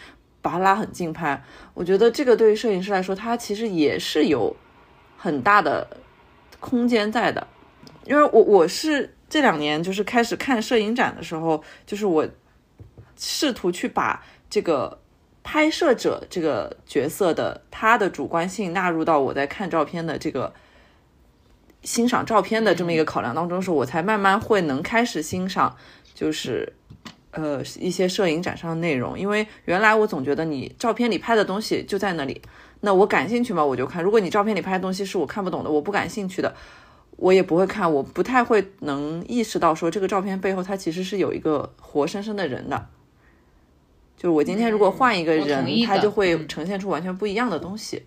把它拉很近拍。我觉得这个对于摄影师来说，他其实也是有很大的空间在的。因为我我是这两年就是开始看摄影展的时候，就是我试图去把。这个拍摄者这个角色的他的主观性纳入到我在看照片的这个欣赏照片的这么一个考量当中的时候，我才慢慢会能开始欣赏，就是呃一些摄影展上的内容。因为原来我总觉得你照片里拍的东西就在那里，那我感兴趣嘛我就看。如果你照片里拍的东西是我看不懂的，我不感兴趣的，我也不会看。我不太会能意识到说这个照片背后它其实是有一个活生生的人的。就是我今天如果换一个人，他就会呈现出完全不一样的东西。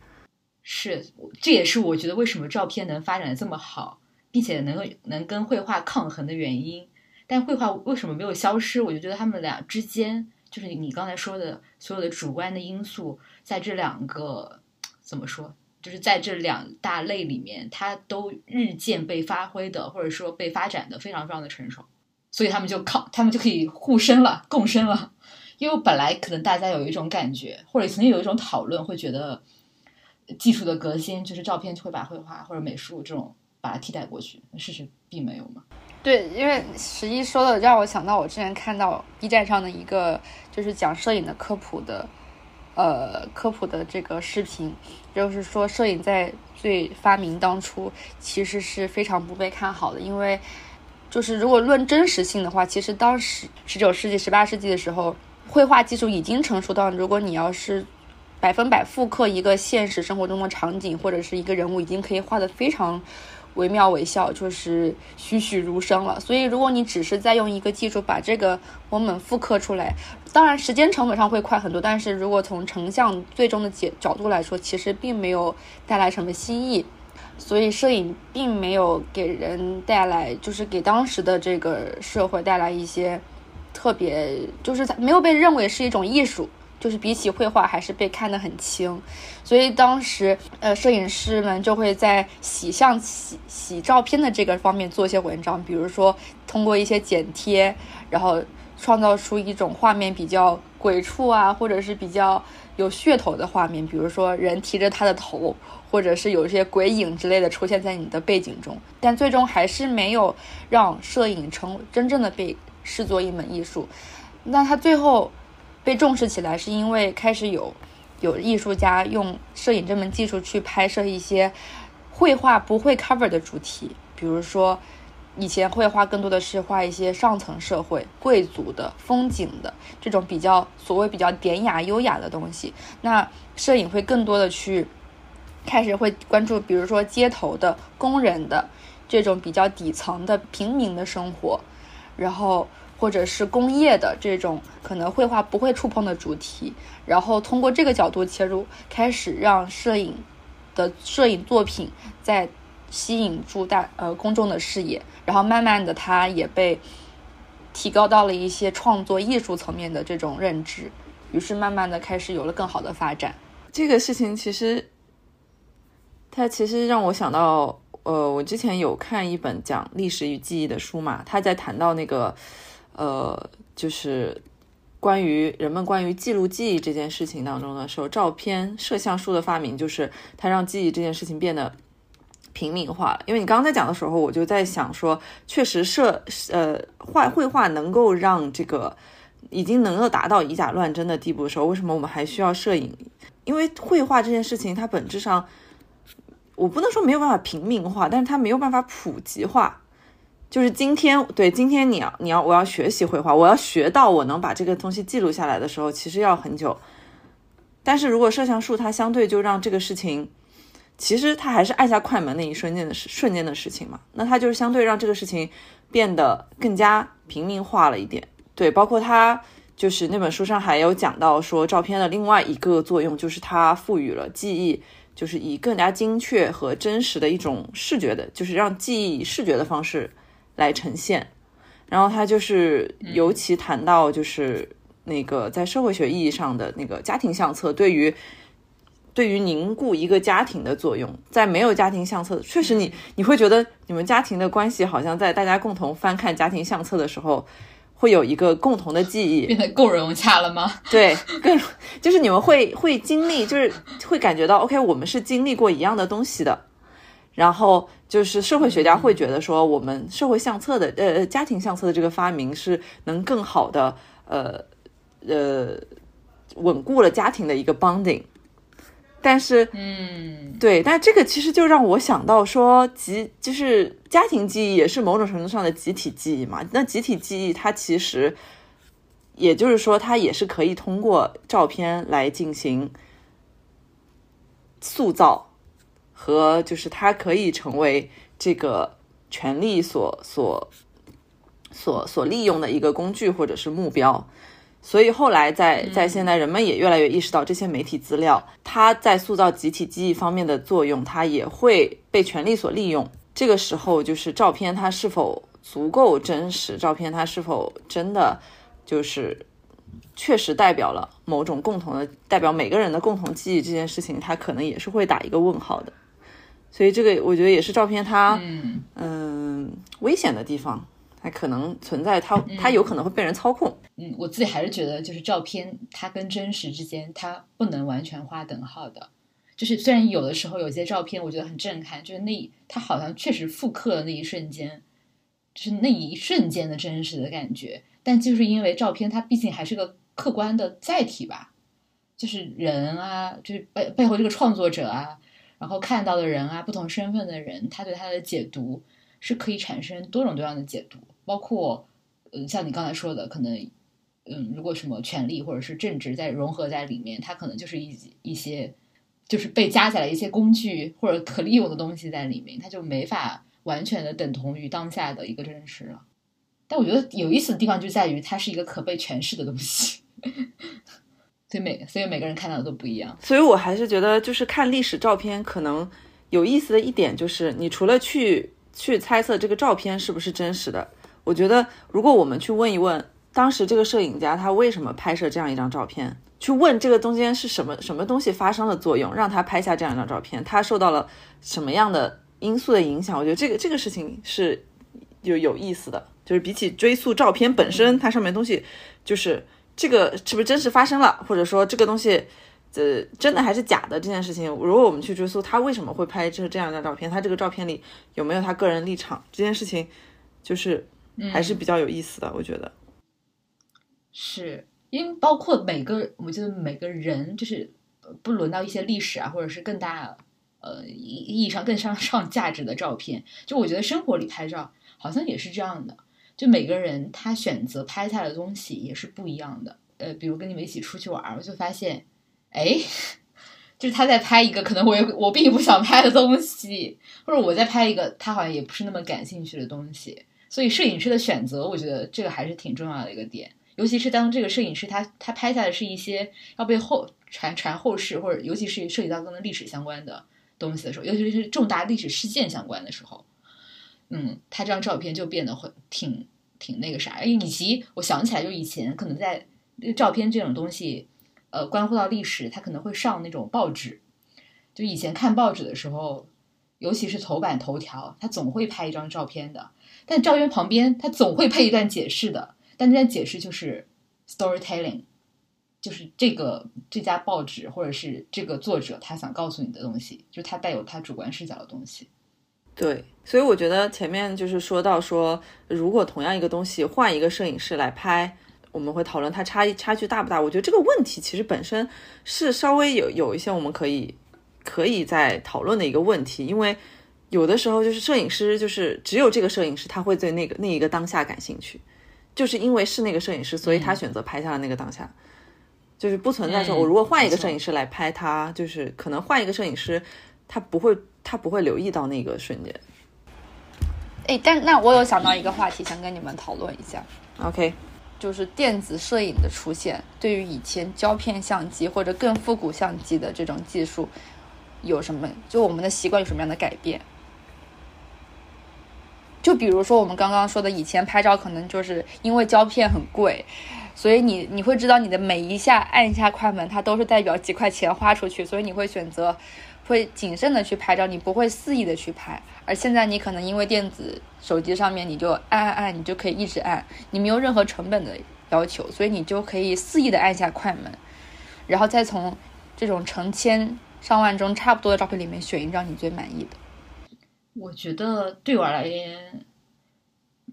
是，这也是我觉得为什么照片能发展的这么好，并且能够能跟绘画抗衡的原因。但绘画为什么没有消失？我就觉得他们俩之间，就是你刚才说的所有的主观的因素，在这两个怎么说，就是在这两大类里面，它都日渐被发挥的，或者说被发展的非常非常的成熟，所以他们就靠，他们就可以互生了，共生了。因为本来可能大家有一种感觉，或者曾经有一种讨论，会觉得技术的革新就是照片就会把绘画或者美术这种把它替代过去。事实并没有嘛。对，因为十一说的让我想到我之前看到 B 站上的一个就是讲摄影的科普的，呃，科普的这个视频，就是说摄影在最发明当初其实是非常不被看好的，因为就是如果论真实性的话，其实当时十九世纪、十八世纪的时候。绘画技术已经成熟到，如果你要是百分百复刻一个现实生活中的场景或者是一个人物，已经可以画得非常惟妙惟肖，就是栩栩如生了。所以，如果你只是在用一个技术把这个我们复刻出来，当然时间成本上会快很多，但是如果从成像最终的角角度来说，其实并没有带来什么新意。所以，摄影并没有给人带来，就是给当时的这个社会带来一些。特别就是它没有被认为是一种艺术，就是比起绘画还是被看得很轻，所以当时呃摄影师们就会在洗相洗洗照片的这个方面做一些文章，比如说通过一些剪贴，然后创造出一种画面比较鬼畜啊，或者是比较有噱头的画面，比如说人提着他的头，或者是有一些鬼影之类的出现在你的背景中，但最终还是没有让摄影成真正的被。视作一门艺术，那他最后被重视起来，是因为开始有有艺术家用摄影这门技术去拍摄一些绘画不会 cover 的主题，比如说以前绘画更多的是画一些上层社会、贵族的风景的这种比较所谓比较典雅优雅的东西，那摄影会更多的去开始会关注，比如说街头的工人的这种比较底层的平民的生活。然后或者是工业的这种可能绘画不会触碰的主题，然后通过这个角度切入，开始让摄影的摄影作品在吸引住大呃公众的视野，然后慢慢的它也被提高到了一些创作艺术层面的这种认知，于是慢慢的开始有了更好的发展。这个事情其实，它其实让我想到，呃，我之前有看一本讲历史与记忆的书嘛，他在谈到那个，呃，就是关于人们关于记录记忆这件事情当中的时候，照片、摄像术的发明，就是它让记忆这件事情变得平民化了。因为你刚才讲的时候，我就在想说，确实摄呃画绘画能够让这个已经能够达到以假乱真的地步的时候，为什么我们还需要摄影？因为绘画这件事情，它本质上，我不能说没有办法平民化，但是它没有办法普及化。就是今天，对今天你要你要我要学习绘画，我要学到我能把这个东西记录下来的时候，其实要很久。但是如果摄像术，它相对就让这个事情，其实它还是按下快门那一瞬间的事，瞬间的事情嘛。那它就是相对让这个事情变得更加平民化了一点。对，包括它就是那本书上还有讲到说，照片的另外一个作用就是它赋予了记忆，就是以更加精确和真实的一种视觉的，就是让记忆视觉的方式来呈现。然后他就是尤其谈到就是那个在社会学意义上的那个家庭相册对于。对于凝固一个家庭的作用，在没有家庭相册，确实你你会觉得你们家庭的关系好像在大家共同翻看家庭相册的时候，会有一个共同的记忆，变得更融洽了吗？对，更就是你们会会经历，就是会感觉到，OK，我们是经历过一样的东西的。然后就是社会学家会觉得说，我们社会相册的呃家庭相册的这个发明是能更好的呃呃稳固了家庭的一个 bonding。但是，嗯，对，但这个其实就让我想到说，集就是家庭记忆也是某种程度上的集体记忆嘛。那集体记忆它其实，也就是说，它也是可以通过照片来进行塑造，和就是他可以成为这个权力所所所所利用的一个工具或者是目标。所以后来在在现在，人们也越来越意识到这些媒体资料，它在塑造集体记忆方面的作用，它也会被权力所利用。这个时候，就是照片它是否足够真实，照片它是否真的就是确实代表了某种共同的，代表每个人的共同记忆这件事情，它可能也是会打一个问号的。所以这个我觉得也是照片它嗯嗯危险的地方，它可能存在它它有可能会被人操控。嗯，我自己还是觉得，就是照片它跟真实之间，它不能完全画等号的。就是虽然有的时候有些照片我觉得很震撼，就是那它好像确实复刻了那一瞬间，就是那一瞬间的真实的感觉。但就是因为照片它毕竟还是个客观的载体吧，就是人啊，就是背背后这个创作者啊，然后看到的人啊，不同身份的人，他对他的解读是可以产生多种多样的解读，包括嗯，像你刚才说的，可能嗯，如果什么权力或者是政治在融合在里面，它可能就是一一些就是被加载了一些工具或者可利用的东西在里面，它就没法完全的等同于当下的一个真实了。但我觉得有意思的地方就在于它是一个可被诠释的东西，所以每所以每个人看到的都不一样。所以我还是觉得，就是看历史照片，可能有意思的一点就是，你除了去去猜测这个照片是不是真实的，我觉得如果我们去问一问当时这个摄影家他为什么拍摄这样一张照片，去问这个中间是什么什么东西发生了作用，让他拍下这样一张照片，他受到了什么样的因素的影响，我觉得这个这个事情是有有意思的，就是比起追溯照片本身，它上面东西就是这个是不是真实发生了，或者说这个东西。呃，真的还是假的这件事情，如果我们去追溯他为什么会拍这这样一张照片，他这个照片里有没有他个人立场，这件事情就是还是比较有意思的，我觉得。是因为包括每个，我觉得每个人就是呃不轮到一些历史啊，或者是更大呃意意义上更上上价值的照片。就我觉得生活里拍照好像也是这样的，就每个人他选择拍下的东西也是不一样的。呃，比如跟你们一起出去玩，我就发现，哎，就是他在拍一个可能我也我并不想拍的东西，或者我在拍一个他好像也不是那么感兴趣的东西。所以摄影师的选择，我觉得这个还是挺重要的一个点。尤其是当这个摄影师他他拍下的是一些要被后传传后世，或者尤其是涉及到跟历史相关的东西的时候，尤其是重大历史事件相关的时候，嗯，他这张照片就变得会挺挺那个啥。以及我想起来，就以前可能在照片这种东西，呃，关乎到历史，他可能会上那种报纸。就以前看报纸的时候，尤其是头版头条，他总会拍一张照片的，但照片旁边他总会配一段解释的。但这段解释就是 storytelling，就是这个这家报纸或者是这个作者他想告诉你的东西，就是他带有他主观视角的东西。对，所以我觉得前面就是说到说，如果同样一个东西换一个摄影师来拍，我们会讨论它差异差距大不大。我觉得这个问题其实本身是稍微有有一些我们可以可以在讨论的一个问题，因为有的时候就是摄影师就是只有这个摄影师他会对那个那一个当下感兴趣。就是因为是那个摄影师，所以他选择拍下了那个当下，就是不存在说，嗯我如果换一个摄影师来拍他，就是可能换一个摄影师，他不会他不会留意到那个瞬间。哎，但那我有想到一个话题，想跟你们讨论一下，OK，就是电子摄影的出现，对于以前胶片相机或者更复古相机的这种技术有什么？就我们的习惯有什么样的改变？就比如说我们刚刚说的，以前拍照可能就是因为胶片很贵，所以你你会知道你的每一下按一下快门，它都是代表几块钱花出去，所以你会选择会谨慎的去拍照，你不会肆意的去拍。而现在你可能因为电子手机上面你就按按按，你就可以一直按，你没有任何成本的要求，所以你就可以肆意的按下快门，然后再从这种成千上万中差不多的照片里面选一张你最满意的。我觉得对我而言，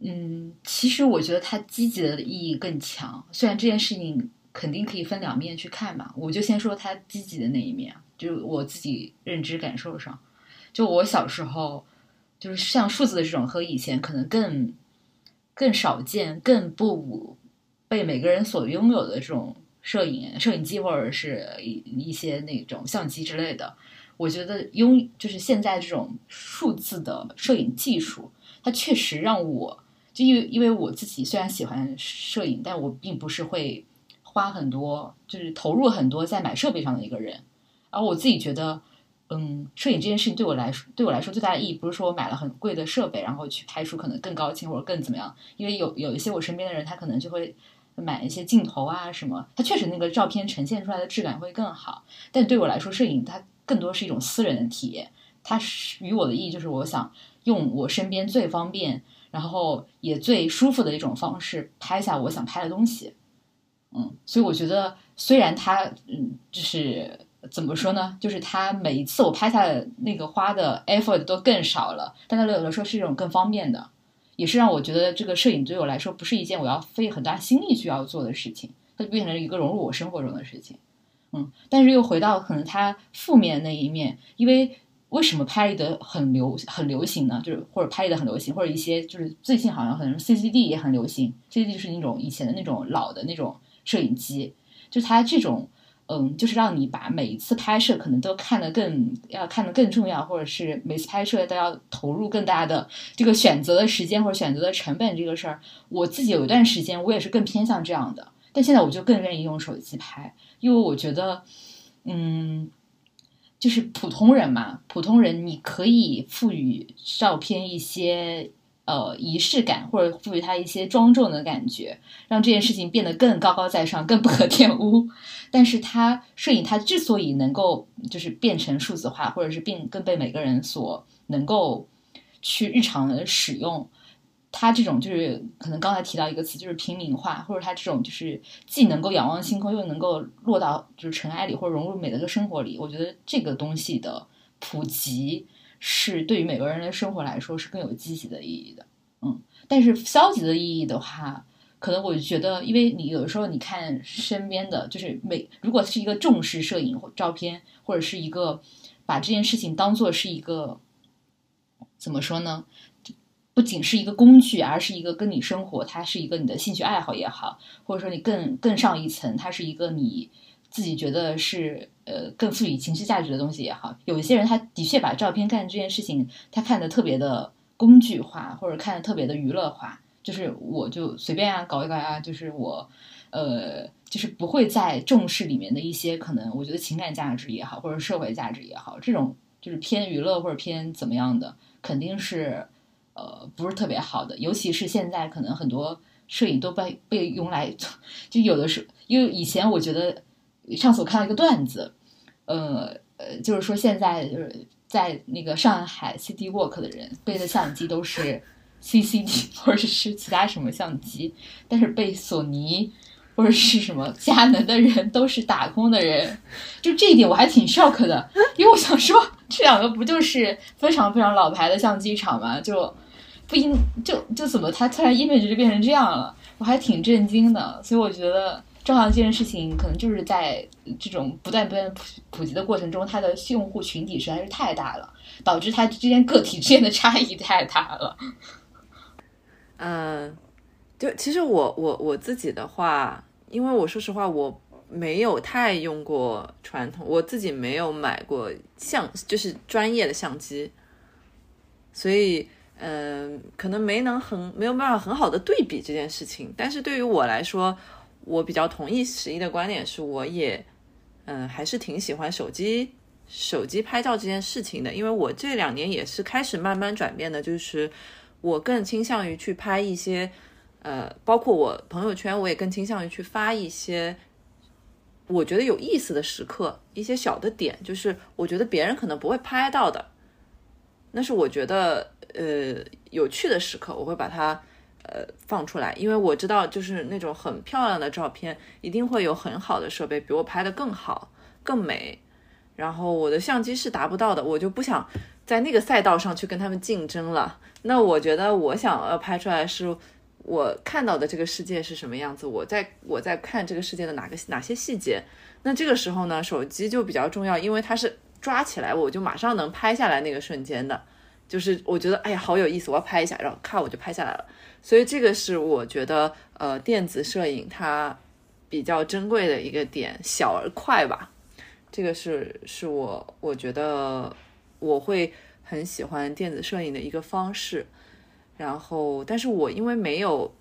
嗯，其实我觉得它积极的意义更强。虽然这件事情肯定可以分两面去看嘛，我就先说它积极的那一面，就我自己认知感受上。就我小时候，就是像数字的这种和以前可能更更少见、更不被每个人所拥有的这种摄影摄影机或者是一一些那种相机之类的，我觉得拥就是现在这种数字的摄影技术，它确实让我就因为因为我自己虽然喜欢摄影，但我并不是会花很多就是投入很多在买设备上的一个人，而我自己觉得。嗯，摄影这件事情对我来说，对我来说最大的意义不是说我买了很贵的设备，然后去拍出可能更高清或者更怎么样。因为有有一些我身边的人，他可能就会买一些镜头啊什么，他确实那个照片呈现出来的质感会更好。但对我来说，摄影它更多是一种私人的体验，它是与我的意义就是我想用我身边最方便，然后也最舒服的一种方式拍下我想拍的东西。嗯，所以我觉得虽然它嗯就是。怎么说呢？就是它每一次我拍下的那个花的 effort 都更少了，但它对我来说是一种更方便的，也是让我觉得这个摄影对我来说不是一件我要费很大心力去要做的事情，它就变成了一个融入我生活中的事情。嗯，但是又回到可能它负面那一面，因为为什么拍立得很流很流行呢？就是或者拍立得很流行，或者一些就是最近好像可能 CCD 也很流行，CCD 就是那种以前的那种老的那种摄影机，就它这种。嗯，就是让你把每一次拍摄可能都看得更要看得更重要，或者是每次拍摄都要投入更大的这个选择的时间或者选择的成本这个事儿，我自己有一段时间我也是更偏向这样的，但现在我就更愿意用手机拍，因为我觉得，嗯，就是普通人嘛，普通人你可以赋予照片一些。呃，仪式感或者赋予它一些庄重的感觉，让这件事情变得更高高在上、更不可玷污。但是它摄影它之所以能够就是变成数字化，或者是变更被每个人所能够去日常的使用，它这种就是可能刚才提到一个词，就是平民化，或者它这种就是既能够仰望星空，又能够落到就是尘埃里，或者融入每个生活里。我觉得这个东西的普及。是对于每个人的生活来说是更有积极的意义的，嗯，但是消极的意义的话，可能我觉得，因为你有的时候你看身边的，就是每如果是一个重视摄影或照片，或者是一个把这件事情当做是一个怎么说呢？不仅是一个工具，而是一个跟你生活，它是一个你的兴趣爱好也好，或者说你更更上一层，它是一个你。自己觉得是呃更赋予情绪价值的东西也好，有一些人他的确把照片干这件事情，他看得特别的工具化，或者看的特别的娱乐化，就是我就随便啊搞一搞啊，就是我呃就是不会再重视里面的一些可能我觉得情感价值也好，或者社会价值也好，这种就是偏娱乐或者偏怎么样的，肯定是呃不是特别好的，尤其是现在可能很多摄影都被被用来，就有的是因为以前我觉得上次我看到一个段子，呃呃，就是说现在就是在那个上海 City Walk 的人背的相机都是 CCD 或者是其他什么相机，但是背索尼或者是什么佳能的人都是打工的人，就这一点我还挺 shock 的，因为我想说这两个不就是非常非常老牌的相机厂吗？就不应就就怎么他突然 image 就变成这样了，我还挺震惊的，所以我觉得。照相这件事情，可能就是在这种不断不断普普及的过程中，它的用户群体实在是太大了，导致它之间个体之间的差异太大了。嗯，就其实我我我自己的话，因为我说实话，我没有太用过传统，我自己没有买过相，就是专业的相机，所以嗯，可能没能很没有办法很好的对比这件事情。但是对于我来说，我比较同意十一的观点，是我也嗯还是挺喜欢手机手机拍照这件事情的，因为我这两年也是开始慢慢转变的，就是我更倾向于去拍一些呃，包括我朋友圈，我也更倾向于去发一些我觉得有意思的时刻，一些小的点，就是我觉得别人可能不会拍到的，那是我觉得呃有趣的时刻，我会把它。呃，放出来，因为我知道，就是那种很漂亮的照片，一定会有很好的设备比我拍的更好、更美。然后我的相机是达不到的，我就不想在那个赛道上去跟他们竞争了。那我觉得我想要拍出来是我看到的这个世界是什么样子，我在我在看这个世界的哪个哪些细节。那这个时候呢，手机就比较重要，因为它是抓起来我就马上能拍下来那个瞬间的。就是我觉得哎呀好有意思，我要拍一下，然后咔我就拍下来了。所以这个是我觉得呃电子摄影它比较珍贵的一个点，小而快吧。这个是是我我觉得我会很喜欢电子摄影的一个方式。然后，但是我因为没有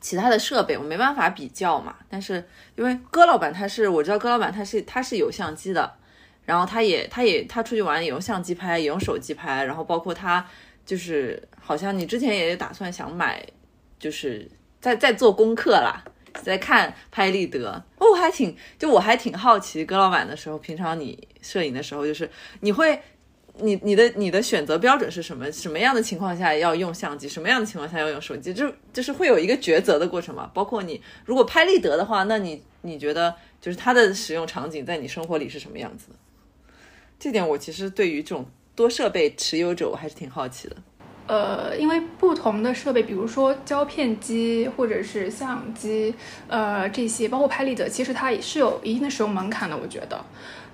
其他的设备，我没办法比较嘛。但是因为戈老板他是我知道戈老板他是他是有相机的。然后他也，他也，他出去玩也用相机拍，也用手机拍。然后包括他，就是好像你之前也打算想买，就是在在做功课啦，在看拍立得。哦，还挺，就我还挺好奇，戈老板的时候，平常你摄影的时候，就是你会，你你的你的选择标准是什么？什么样的情况下要用相机？什么样的情况下要用手机？就就是会有一个抉择的过程嘛。包括你如果拍立得的话，那你你觉得就是它的使用场景在你生活里是什么样子的？这点我其实对于这种多设备持有者，我还是挺好奇的。呃，因为不同的设备，比如说胶片机或者是相机，呃，这些包括拍立得，其实它也是有一定的使用门槛的，我觉得。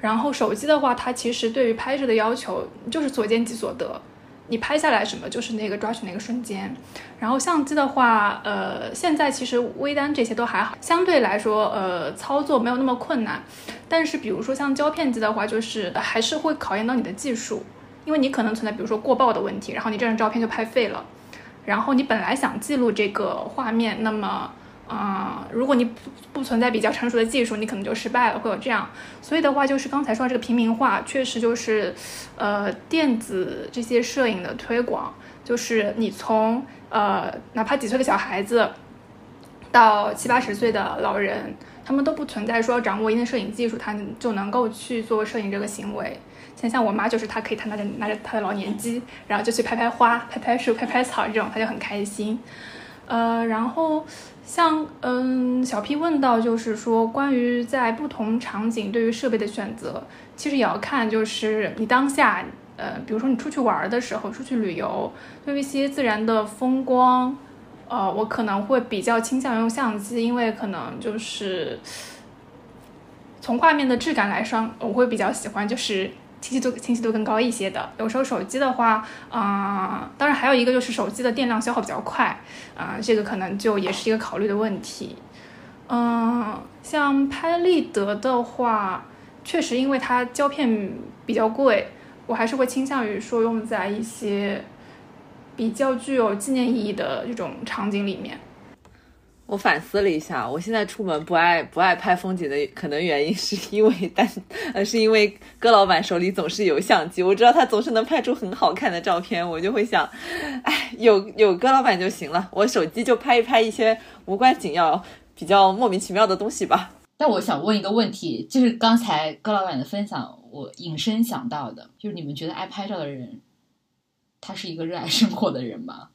然后手机的话，它其实对于拍摄的要求就是所见即所得。你拍下来什么就是那个抓取那个瞬间，然后相机的话，呃，现在其实微单这些都还好，相对来说，呃，操作没有那么困难。但是比如说像胶片机的话，就是还是会考验到你的技术，因为你可能存在比如说过曝的问题，然后你这张照片就拍废了。然后你本来想记录这个画面，那么。啊，如果你不不存在比较成熟的技术，你可能就失败了，会有这样。所以的话，就是刚才说这个平民化，确实就是，呃，电子这些摄影的推广，就是你从呃哪怕几岁的小孩子，到七八十岁的老人，他们都不存在说掌握一定的摄影技术，他就能够去做摄影这个行为。像像我妈就是她可以，她拿着拿着她的老年机，然后就去拍拍花、拍拍树、拍拍草这种，她就很开心。呃，然后。像嗯，小 P 问到，就是说关于在不同场景对于设备的选择，其实也要看，就是你当下，呃，比如说你出去玩的时候，出去旅游，对于一些自然的风光，呃，我可能会比较倾向用相机，因为可能就是从画面的质感来说，我会比较喜欢就是。清晰度清晰度更高一些的，有时候手机的话，啊，当然还有一个就是手机的电量消耗比较快，啊，这个可能就也是一个考虑的问题。嗯，像拍立得的话，确实因为它胶片比较贵，我还是会倾向于说用在一些比较具有纪念意义的这种场景里面。我反思了一下，我现在出门不爱不爱拍风景的可能原因是因为单呃是因为戈老板手里总是有相机，我知道他总是能拍出很好看的照片，我就会想，哎，有有戈老板就行了，我手机就拍一拍一些无关紧要、比较莫名其妙的东西吧。但我想问一个问题，就是刚才戈老板的分享，我引申想到的，就是你们觉得爱拍照的人，他是一个热爱生活的人吗？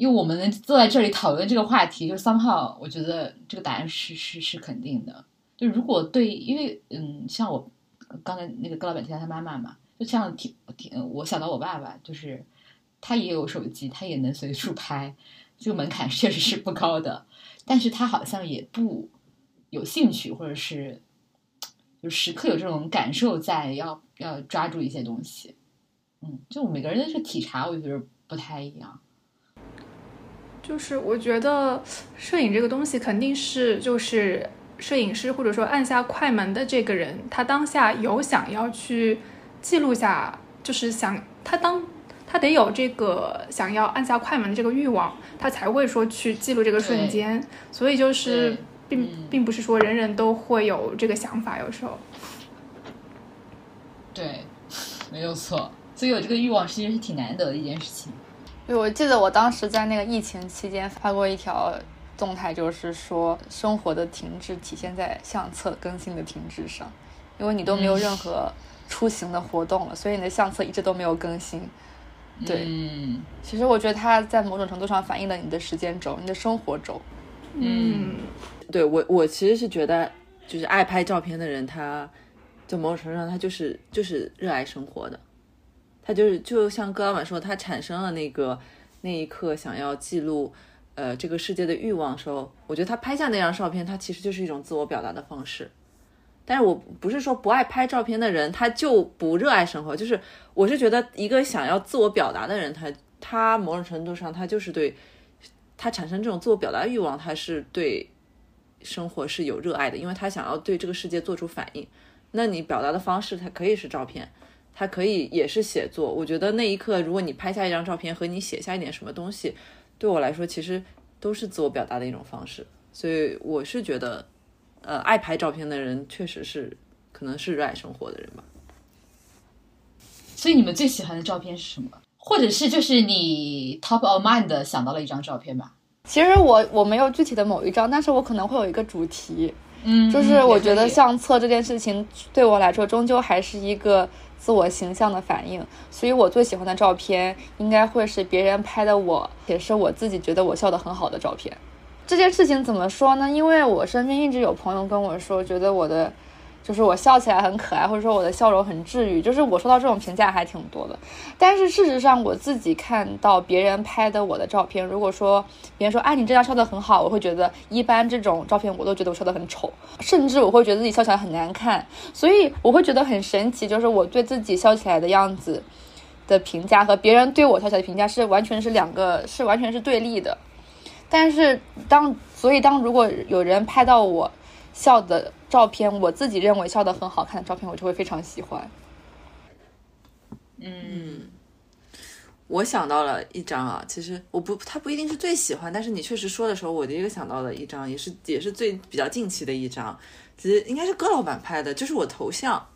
因为我们坐在这里讨论这个话题，就 somehow 我觉得这个答案是是是肯定的。就如果对，因为嗯，像我刚才那个高老板提到他妈妈嘛，就像挺挺，我想到我爸爸，就是他也有手机，他也能随处拍，这个门槛确实是不高的，但是他好像也不有兴趣，或者是就时刻有这种感受在，要要抓住一些东西。嗯，就每个人的这个体察，我觉得不太一样。就是我觉得摄影这个东西肯定是就是摄影师或者说按下快门的这个人，他当下有想要去记录下，就是想他当他得有这个想要按下快门的这个欲望，他才会说去记录这个瞬间。所以就是并嗯并不是说人人都会有这个想法，有时候。对，没有错。所以有这个欲望，其实是挺难得的一件事情。对，我记得我当时在那个疫情期间发过一条动态，就是说生活的停滞体现在相册更新的停滞上，因为你都没有任何出行的活动了，所以你的相册一直都没有更新。对，嗯其实我觉得它在某种程度上反映了你的时间轴，你的生活轴。嗯对我，我其实是觉得，就是爱拍照片的人，他就某种程度上，他就是就是热爱生活的，他就是就像戈老板说，他产生了那个那一刻想要记录呃这个世界的欲望的时候，我觉得他拍下那张照片，他其实就是一种自我表达的方式。但是我不是说不爱拍照片的人他就不热爱生活，就是我是觉得一个想要自我表达的人，他他某种程度上他就是对他产生这种自我表达欲望，他是对生活是有热爱的，因为他想要对这个世界做出反应。那你表达的方式，它可以是照片，它可以也是写作。我觉得那一刻，如果你拍下一张照片和你写下一点什么东西，对我来说其实都是自我表达的一种方式。所以我是觉得，呃，爱拍照片的人确实是可能是热爱生活的人吧。所以你们最喜欢的照片是什么？或者是就是你 top of mind 的想到了一张照片吧？其实我我没有具体的某一张，但是我可能会有一个主题，嗯就是我觉得相册这件事情对我来说，终究还是一个自我形象的反应，所以我最喜欢的照片应该会是别人拍的我，也是我自己觉得我笑得很好的照片。这件事情怎么说呢？因为我身边一直有朋友跟我说，觉得我的就是我笑起来很可爱，或者说我的笑容很治愈，就是我收到这种评价还挺多的。但是事实上，我自己看到别人拍的我的照片，如果说别人说，哎，你这张笑得很好，我会觉得一般这种照片我都觉得我笑得很丑，甚至我会觉得自己笑起来很难看，所以我会觉得很神奇，就是我对自己笑起来的样子的评价和别人对我笑起来的评价是完全是两个，是完全是对立的。但是当所以当如果有人拍到我笑的照片，我自己认为笑的很好看的照片，我就会非常喜欢。嗯。我想到了一张啊，其实我不，他不一定是最喜欢，但是你确实说的时候，我第一个想到的一张，也是也是最比较近期的一张，其实应该是戈老板拍的，就是我头像，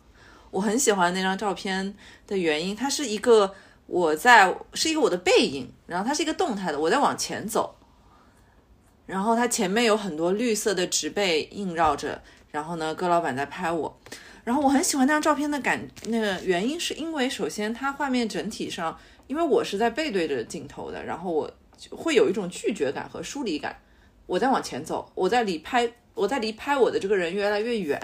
我很喜欢那张照片的原因，它是一个我在是一个我的背影，然后它是一个动态的，我在往前走，然后它前面有很多绿色的植被映绕着，然后呢，戈老板在拍我，然后我很喜欢那张照片的感，那个原因是因为首先它画面整体上。因为我是在背对着镜头的，然后我会有一种拒绝感和疏离感。我在往前走，我在离拍，我在离拍我的这个人越来越远。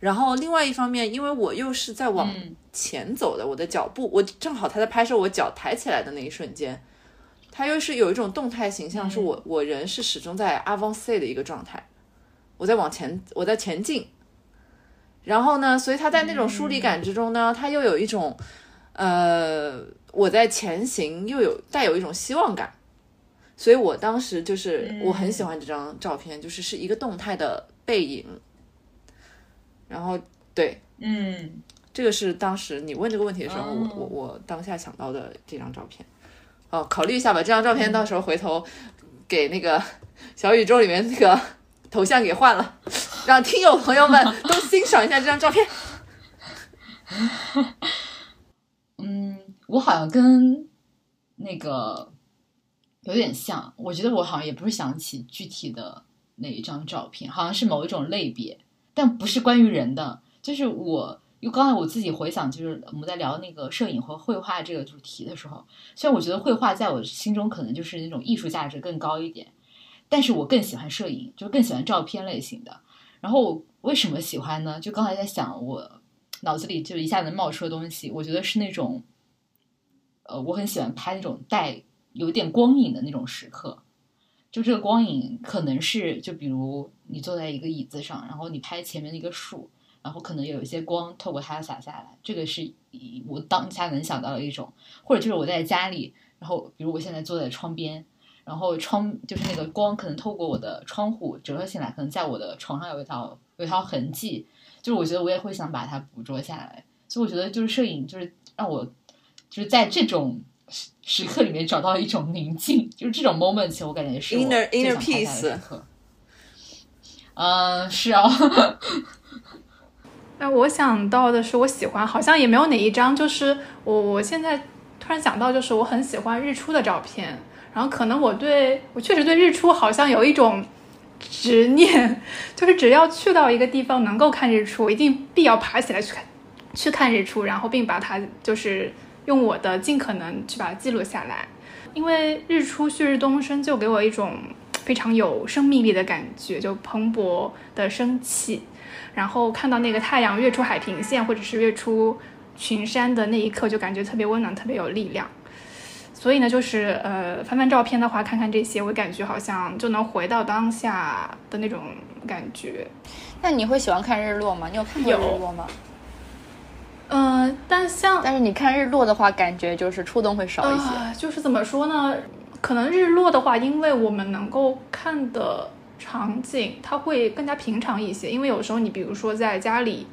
然后另外一方面，因为我又是在往嗯前走的，我的脚步，我正好他在拍摄我脚抬起来的那一瞬间，他又是有一种动态形象，是我我人是始终在 avance 的一个状态，我在往前，我在前进。然后呢，所以他在那种疏离感之中呢，他又有一种。呃，我在前行，又有带有一种希望感，所以我当时就是我很喜欢这张照片，就是是一个动态的背影。然后，对，嗯这个是当时你问这个问题的时候，哦我我我当下想到的这张照片。哦，考虑一下吧，这张照片到时候回头给那个小宇宙里面那个头像给换了，让听友朋友们都 欣赏一下这张照片。嗯，我好像跟那个有点像，我觉得我好像也不是想起具体的哪一张照片，好像是某一种类别，但不是关于人的。就是我，因为刚才我自己回想，就是我们在聊那个摄影和绘画这个主题的时候，虽然我觉得绘画在我心中可能就是那种艺术价值更高一点，但是我更喜欢摄影，就更喜欢照片类型的。然后为什么喜欢呢？就刚才在想，我脑子里就一下子冒出的东西，我觉得是那种，呃，我很喜欢拍那种带有点光影的那种时刻。就这个光影可能是，就比如你坐在一个椅子上，然后你拍前面的一个树，然后可能有一些光透过它洒下来，这个是我当下能想到的一种，或者就是我在家里，然后比如我现在坐在窗边，然后窗就是那个光可能透过我的窗户折射进来，可能在我的床上有一条有一条痕迹，就是我觉得我也会想把它捕捉下来，所以我觉得就是摄影就是让我就是在这种时时刻里面找到一种宁静，就是这种 moment，其实我感觉是我 Inner- 最 inner 想拍下来的 peace 时刻。嗯，是啊，那我想到的是，我喜欢，好像也没有哪一张，就是我我现在突然想到，就是我很喜欢日出的照片，然后可能我对我确实对日出好像有一种执念，就是只要去到一个地方能够看日出，一定必要爬起来去看去看日出，然后并把它就是用我的尽可能去把它记录下来，因为日出旭日东升就给我一种非常有生命力的感觉，就蓬勃的生气。然后看到那个太阳跃出海平线，或者是跃出群山的那一刻，就感觉特别温暖，特别有力量。所以呢，就是呃，翻翻照片的话，看看这些，我感觉好像就能回到当下的那种感觉。那你会喜欢看日落吗？你有看过日落吗？嗯、但像但是你看日落的话，感觉就是触动会少一些。呃，就是怎么说呢？可能日落的话，因为我们能够看的场景，它会更加平常一些。因为有时候你比如说在家里，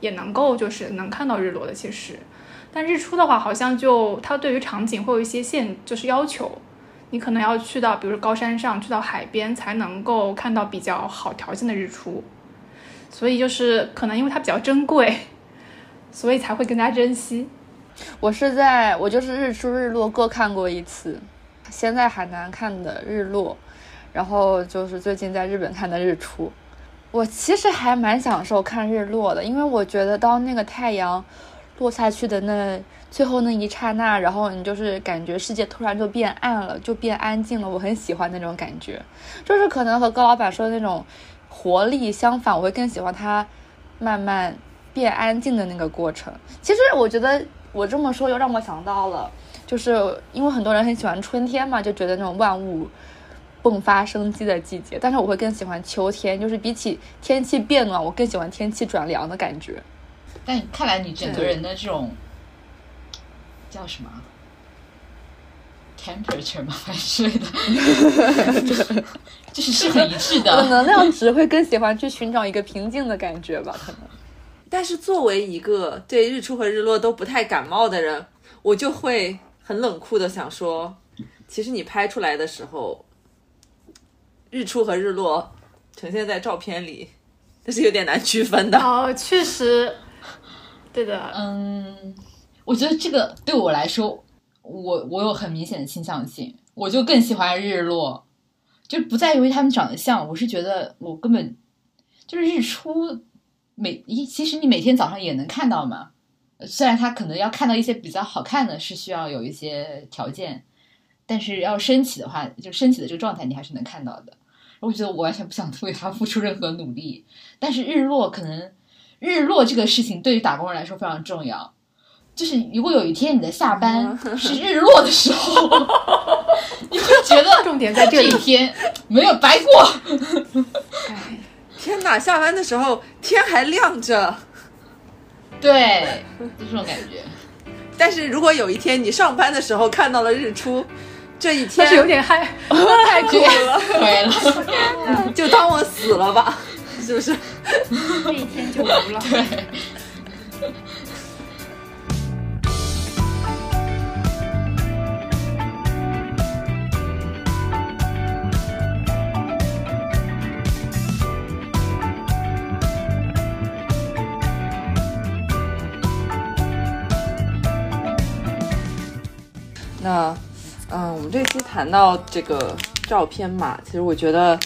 也能够就是能看到日落的，其实。但日出的话，好像就它对于场景会有一些限，就是要求，你可能要去到比如说高山上，去到海边才能够看到比较好条件的日出。所以就是可能因为它比较珍贵，所以才会更加珍惜。我是在我就是日出日落各看过一次，先在海南看的日落，然后就是最近在日本看的日出。我其实还蛮享受看日落的，因为我觉得当那个太阳落下去的那最后那一刹那，然后你就是感觉世界突然就变暗了，就变安静了。我很喜欢那种感觉，就是可能和高老板说的那种活力相反，我会更喜欢它慢慢变安静的那个过程。其实我觉得我这么说又让我想到了，就是因为很多人很喜欢春天嘛，就觉得那种万物迸发生机的季节，但是我会更喜欢秋天，就是比起天气变暖，我更喜欢天气转凉的感觉。但看来你整个人的这种叫什么啊 temperature 吗？还是类的，就是是很一致的的。能量值会更喜欢去寻找一个平静的感觉吧，可能。但是作为一个对日出和日落都不太感冒的人，我就会很冷酷的想说，其实你拍出来的时候，日出和日落呈现在照片里，这是有点难区分的。哦，确实，对的，嗯，我觉得这个对我来说，我我有很明显的倾向性，我就更喜欢日落，就不在于他们长得像，我是觉得我根本就是日出每一，其实你每天早上也能看到嘛。呃虽然他可能要看到一些比较好看的，是需要有一些条件，但是要升起的话，就升起的这个状态你还是能看到的。我觉得我完全不想 为他付出任何努力，但是日落可能日落这个事情对于打工人来说非常重要。就是如果有一天你的下班是日落的时候，你会觉得 重点在这一天没有白过。哎，天哪，下班的时候天还亮着，对，就这种感觉。但是如果有一天你上班的时候看到了日出，这一天有点害，太酷了，就当我死了吧，是不是？这一天就无了。对。那，嗯，我们这期谈到这个照片嘛，其实我觉得，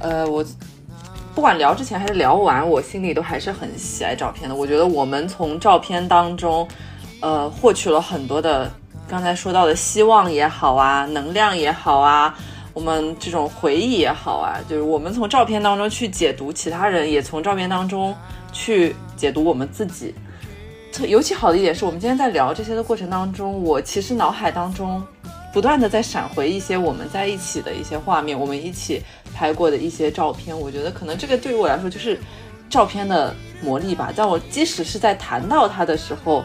呃，我不管聊之前还是聊完，我心里都还是很喜爱照片的。我觉得我们从照片当中，呃，获取了很多的刚才说到的希望也好啊，能量也好啊，我们这种回忆也好啊，就是我们从照片当中去解读其他人，也从照片当中去解读我们自己。特尤其好的一点是我们今天在聊这些的过程当中，我其实脑海当中不断的在闪回一些我们在一起的一些画面，我们一起拍过的一些照片。我觉得可能这个对于我来说就是照片的魔力吧。但我即使是在谈到它的时候，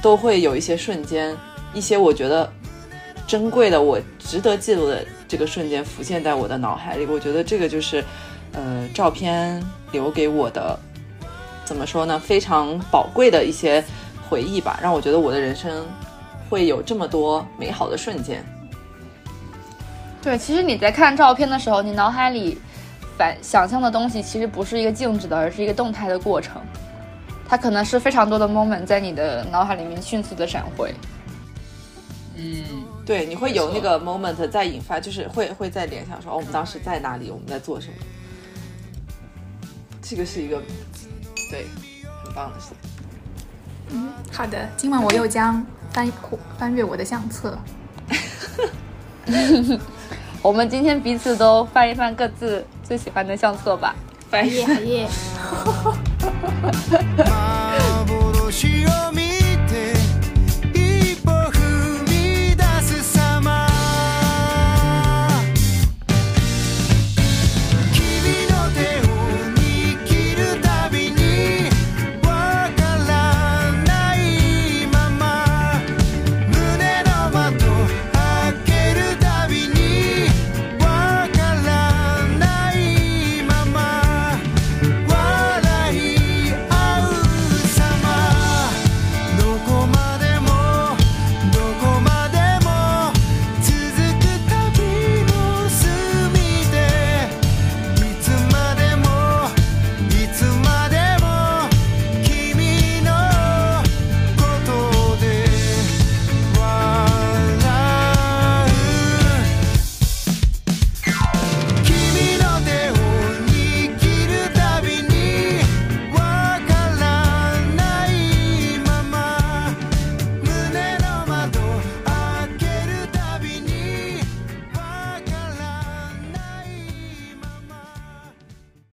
都会有一些瞬间，一些我觉得珍贵的、我值得记录的这个瞬间浮现在我的脑海里。我觉得这个就是，呃，照片留给我的。怎么说呢？非常宝贵的一些回忆吧，让我觉得我的人生会有这么多美好的瞬间。对，其实你在看照片的时候，你脑海里反想象的东西其实不是一个静止的，而是一个动态的过程。它可能是非常多的 moment 在你的脑海里面迅速的闪回。嗯，对，你会有那个 moment 在引发，就是会会在联想说，哦，我们当时在哪里，我们在做什么。这个是一个对很棒的事嗯。好的，今晚我又将翻翻阅我的相册。我们今天彼此都翻一翻各自最喜欢的相册吧。好耶好耶。My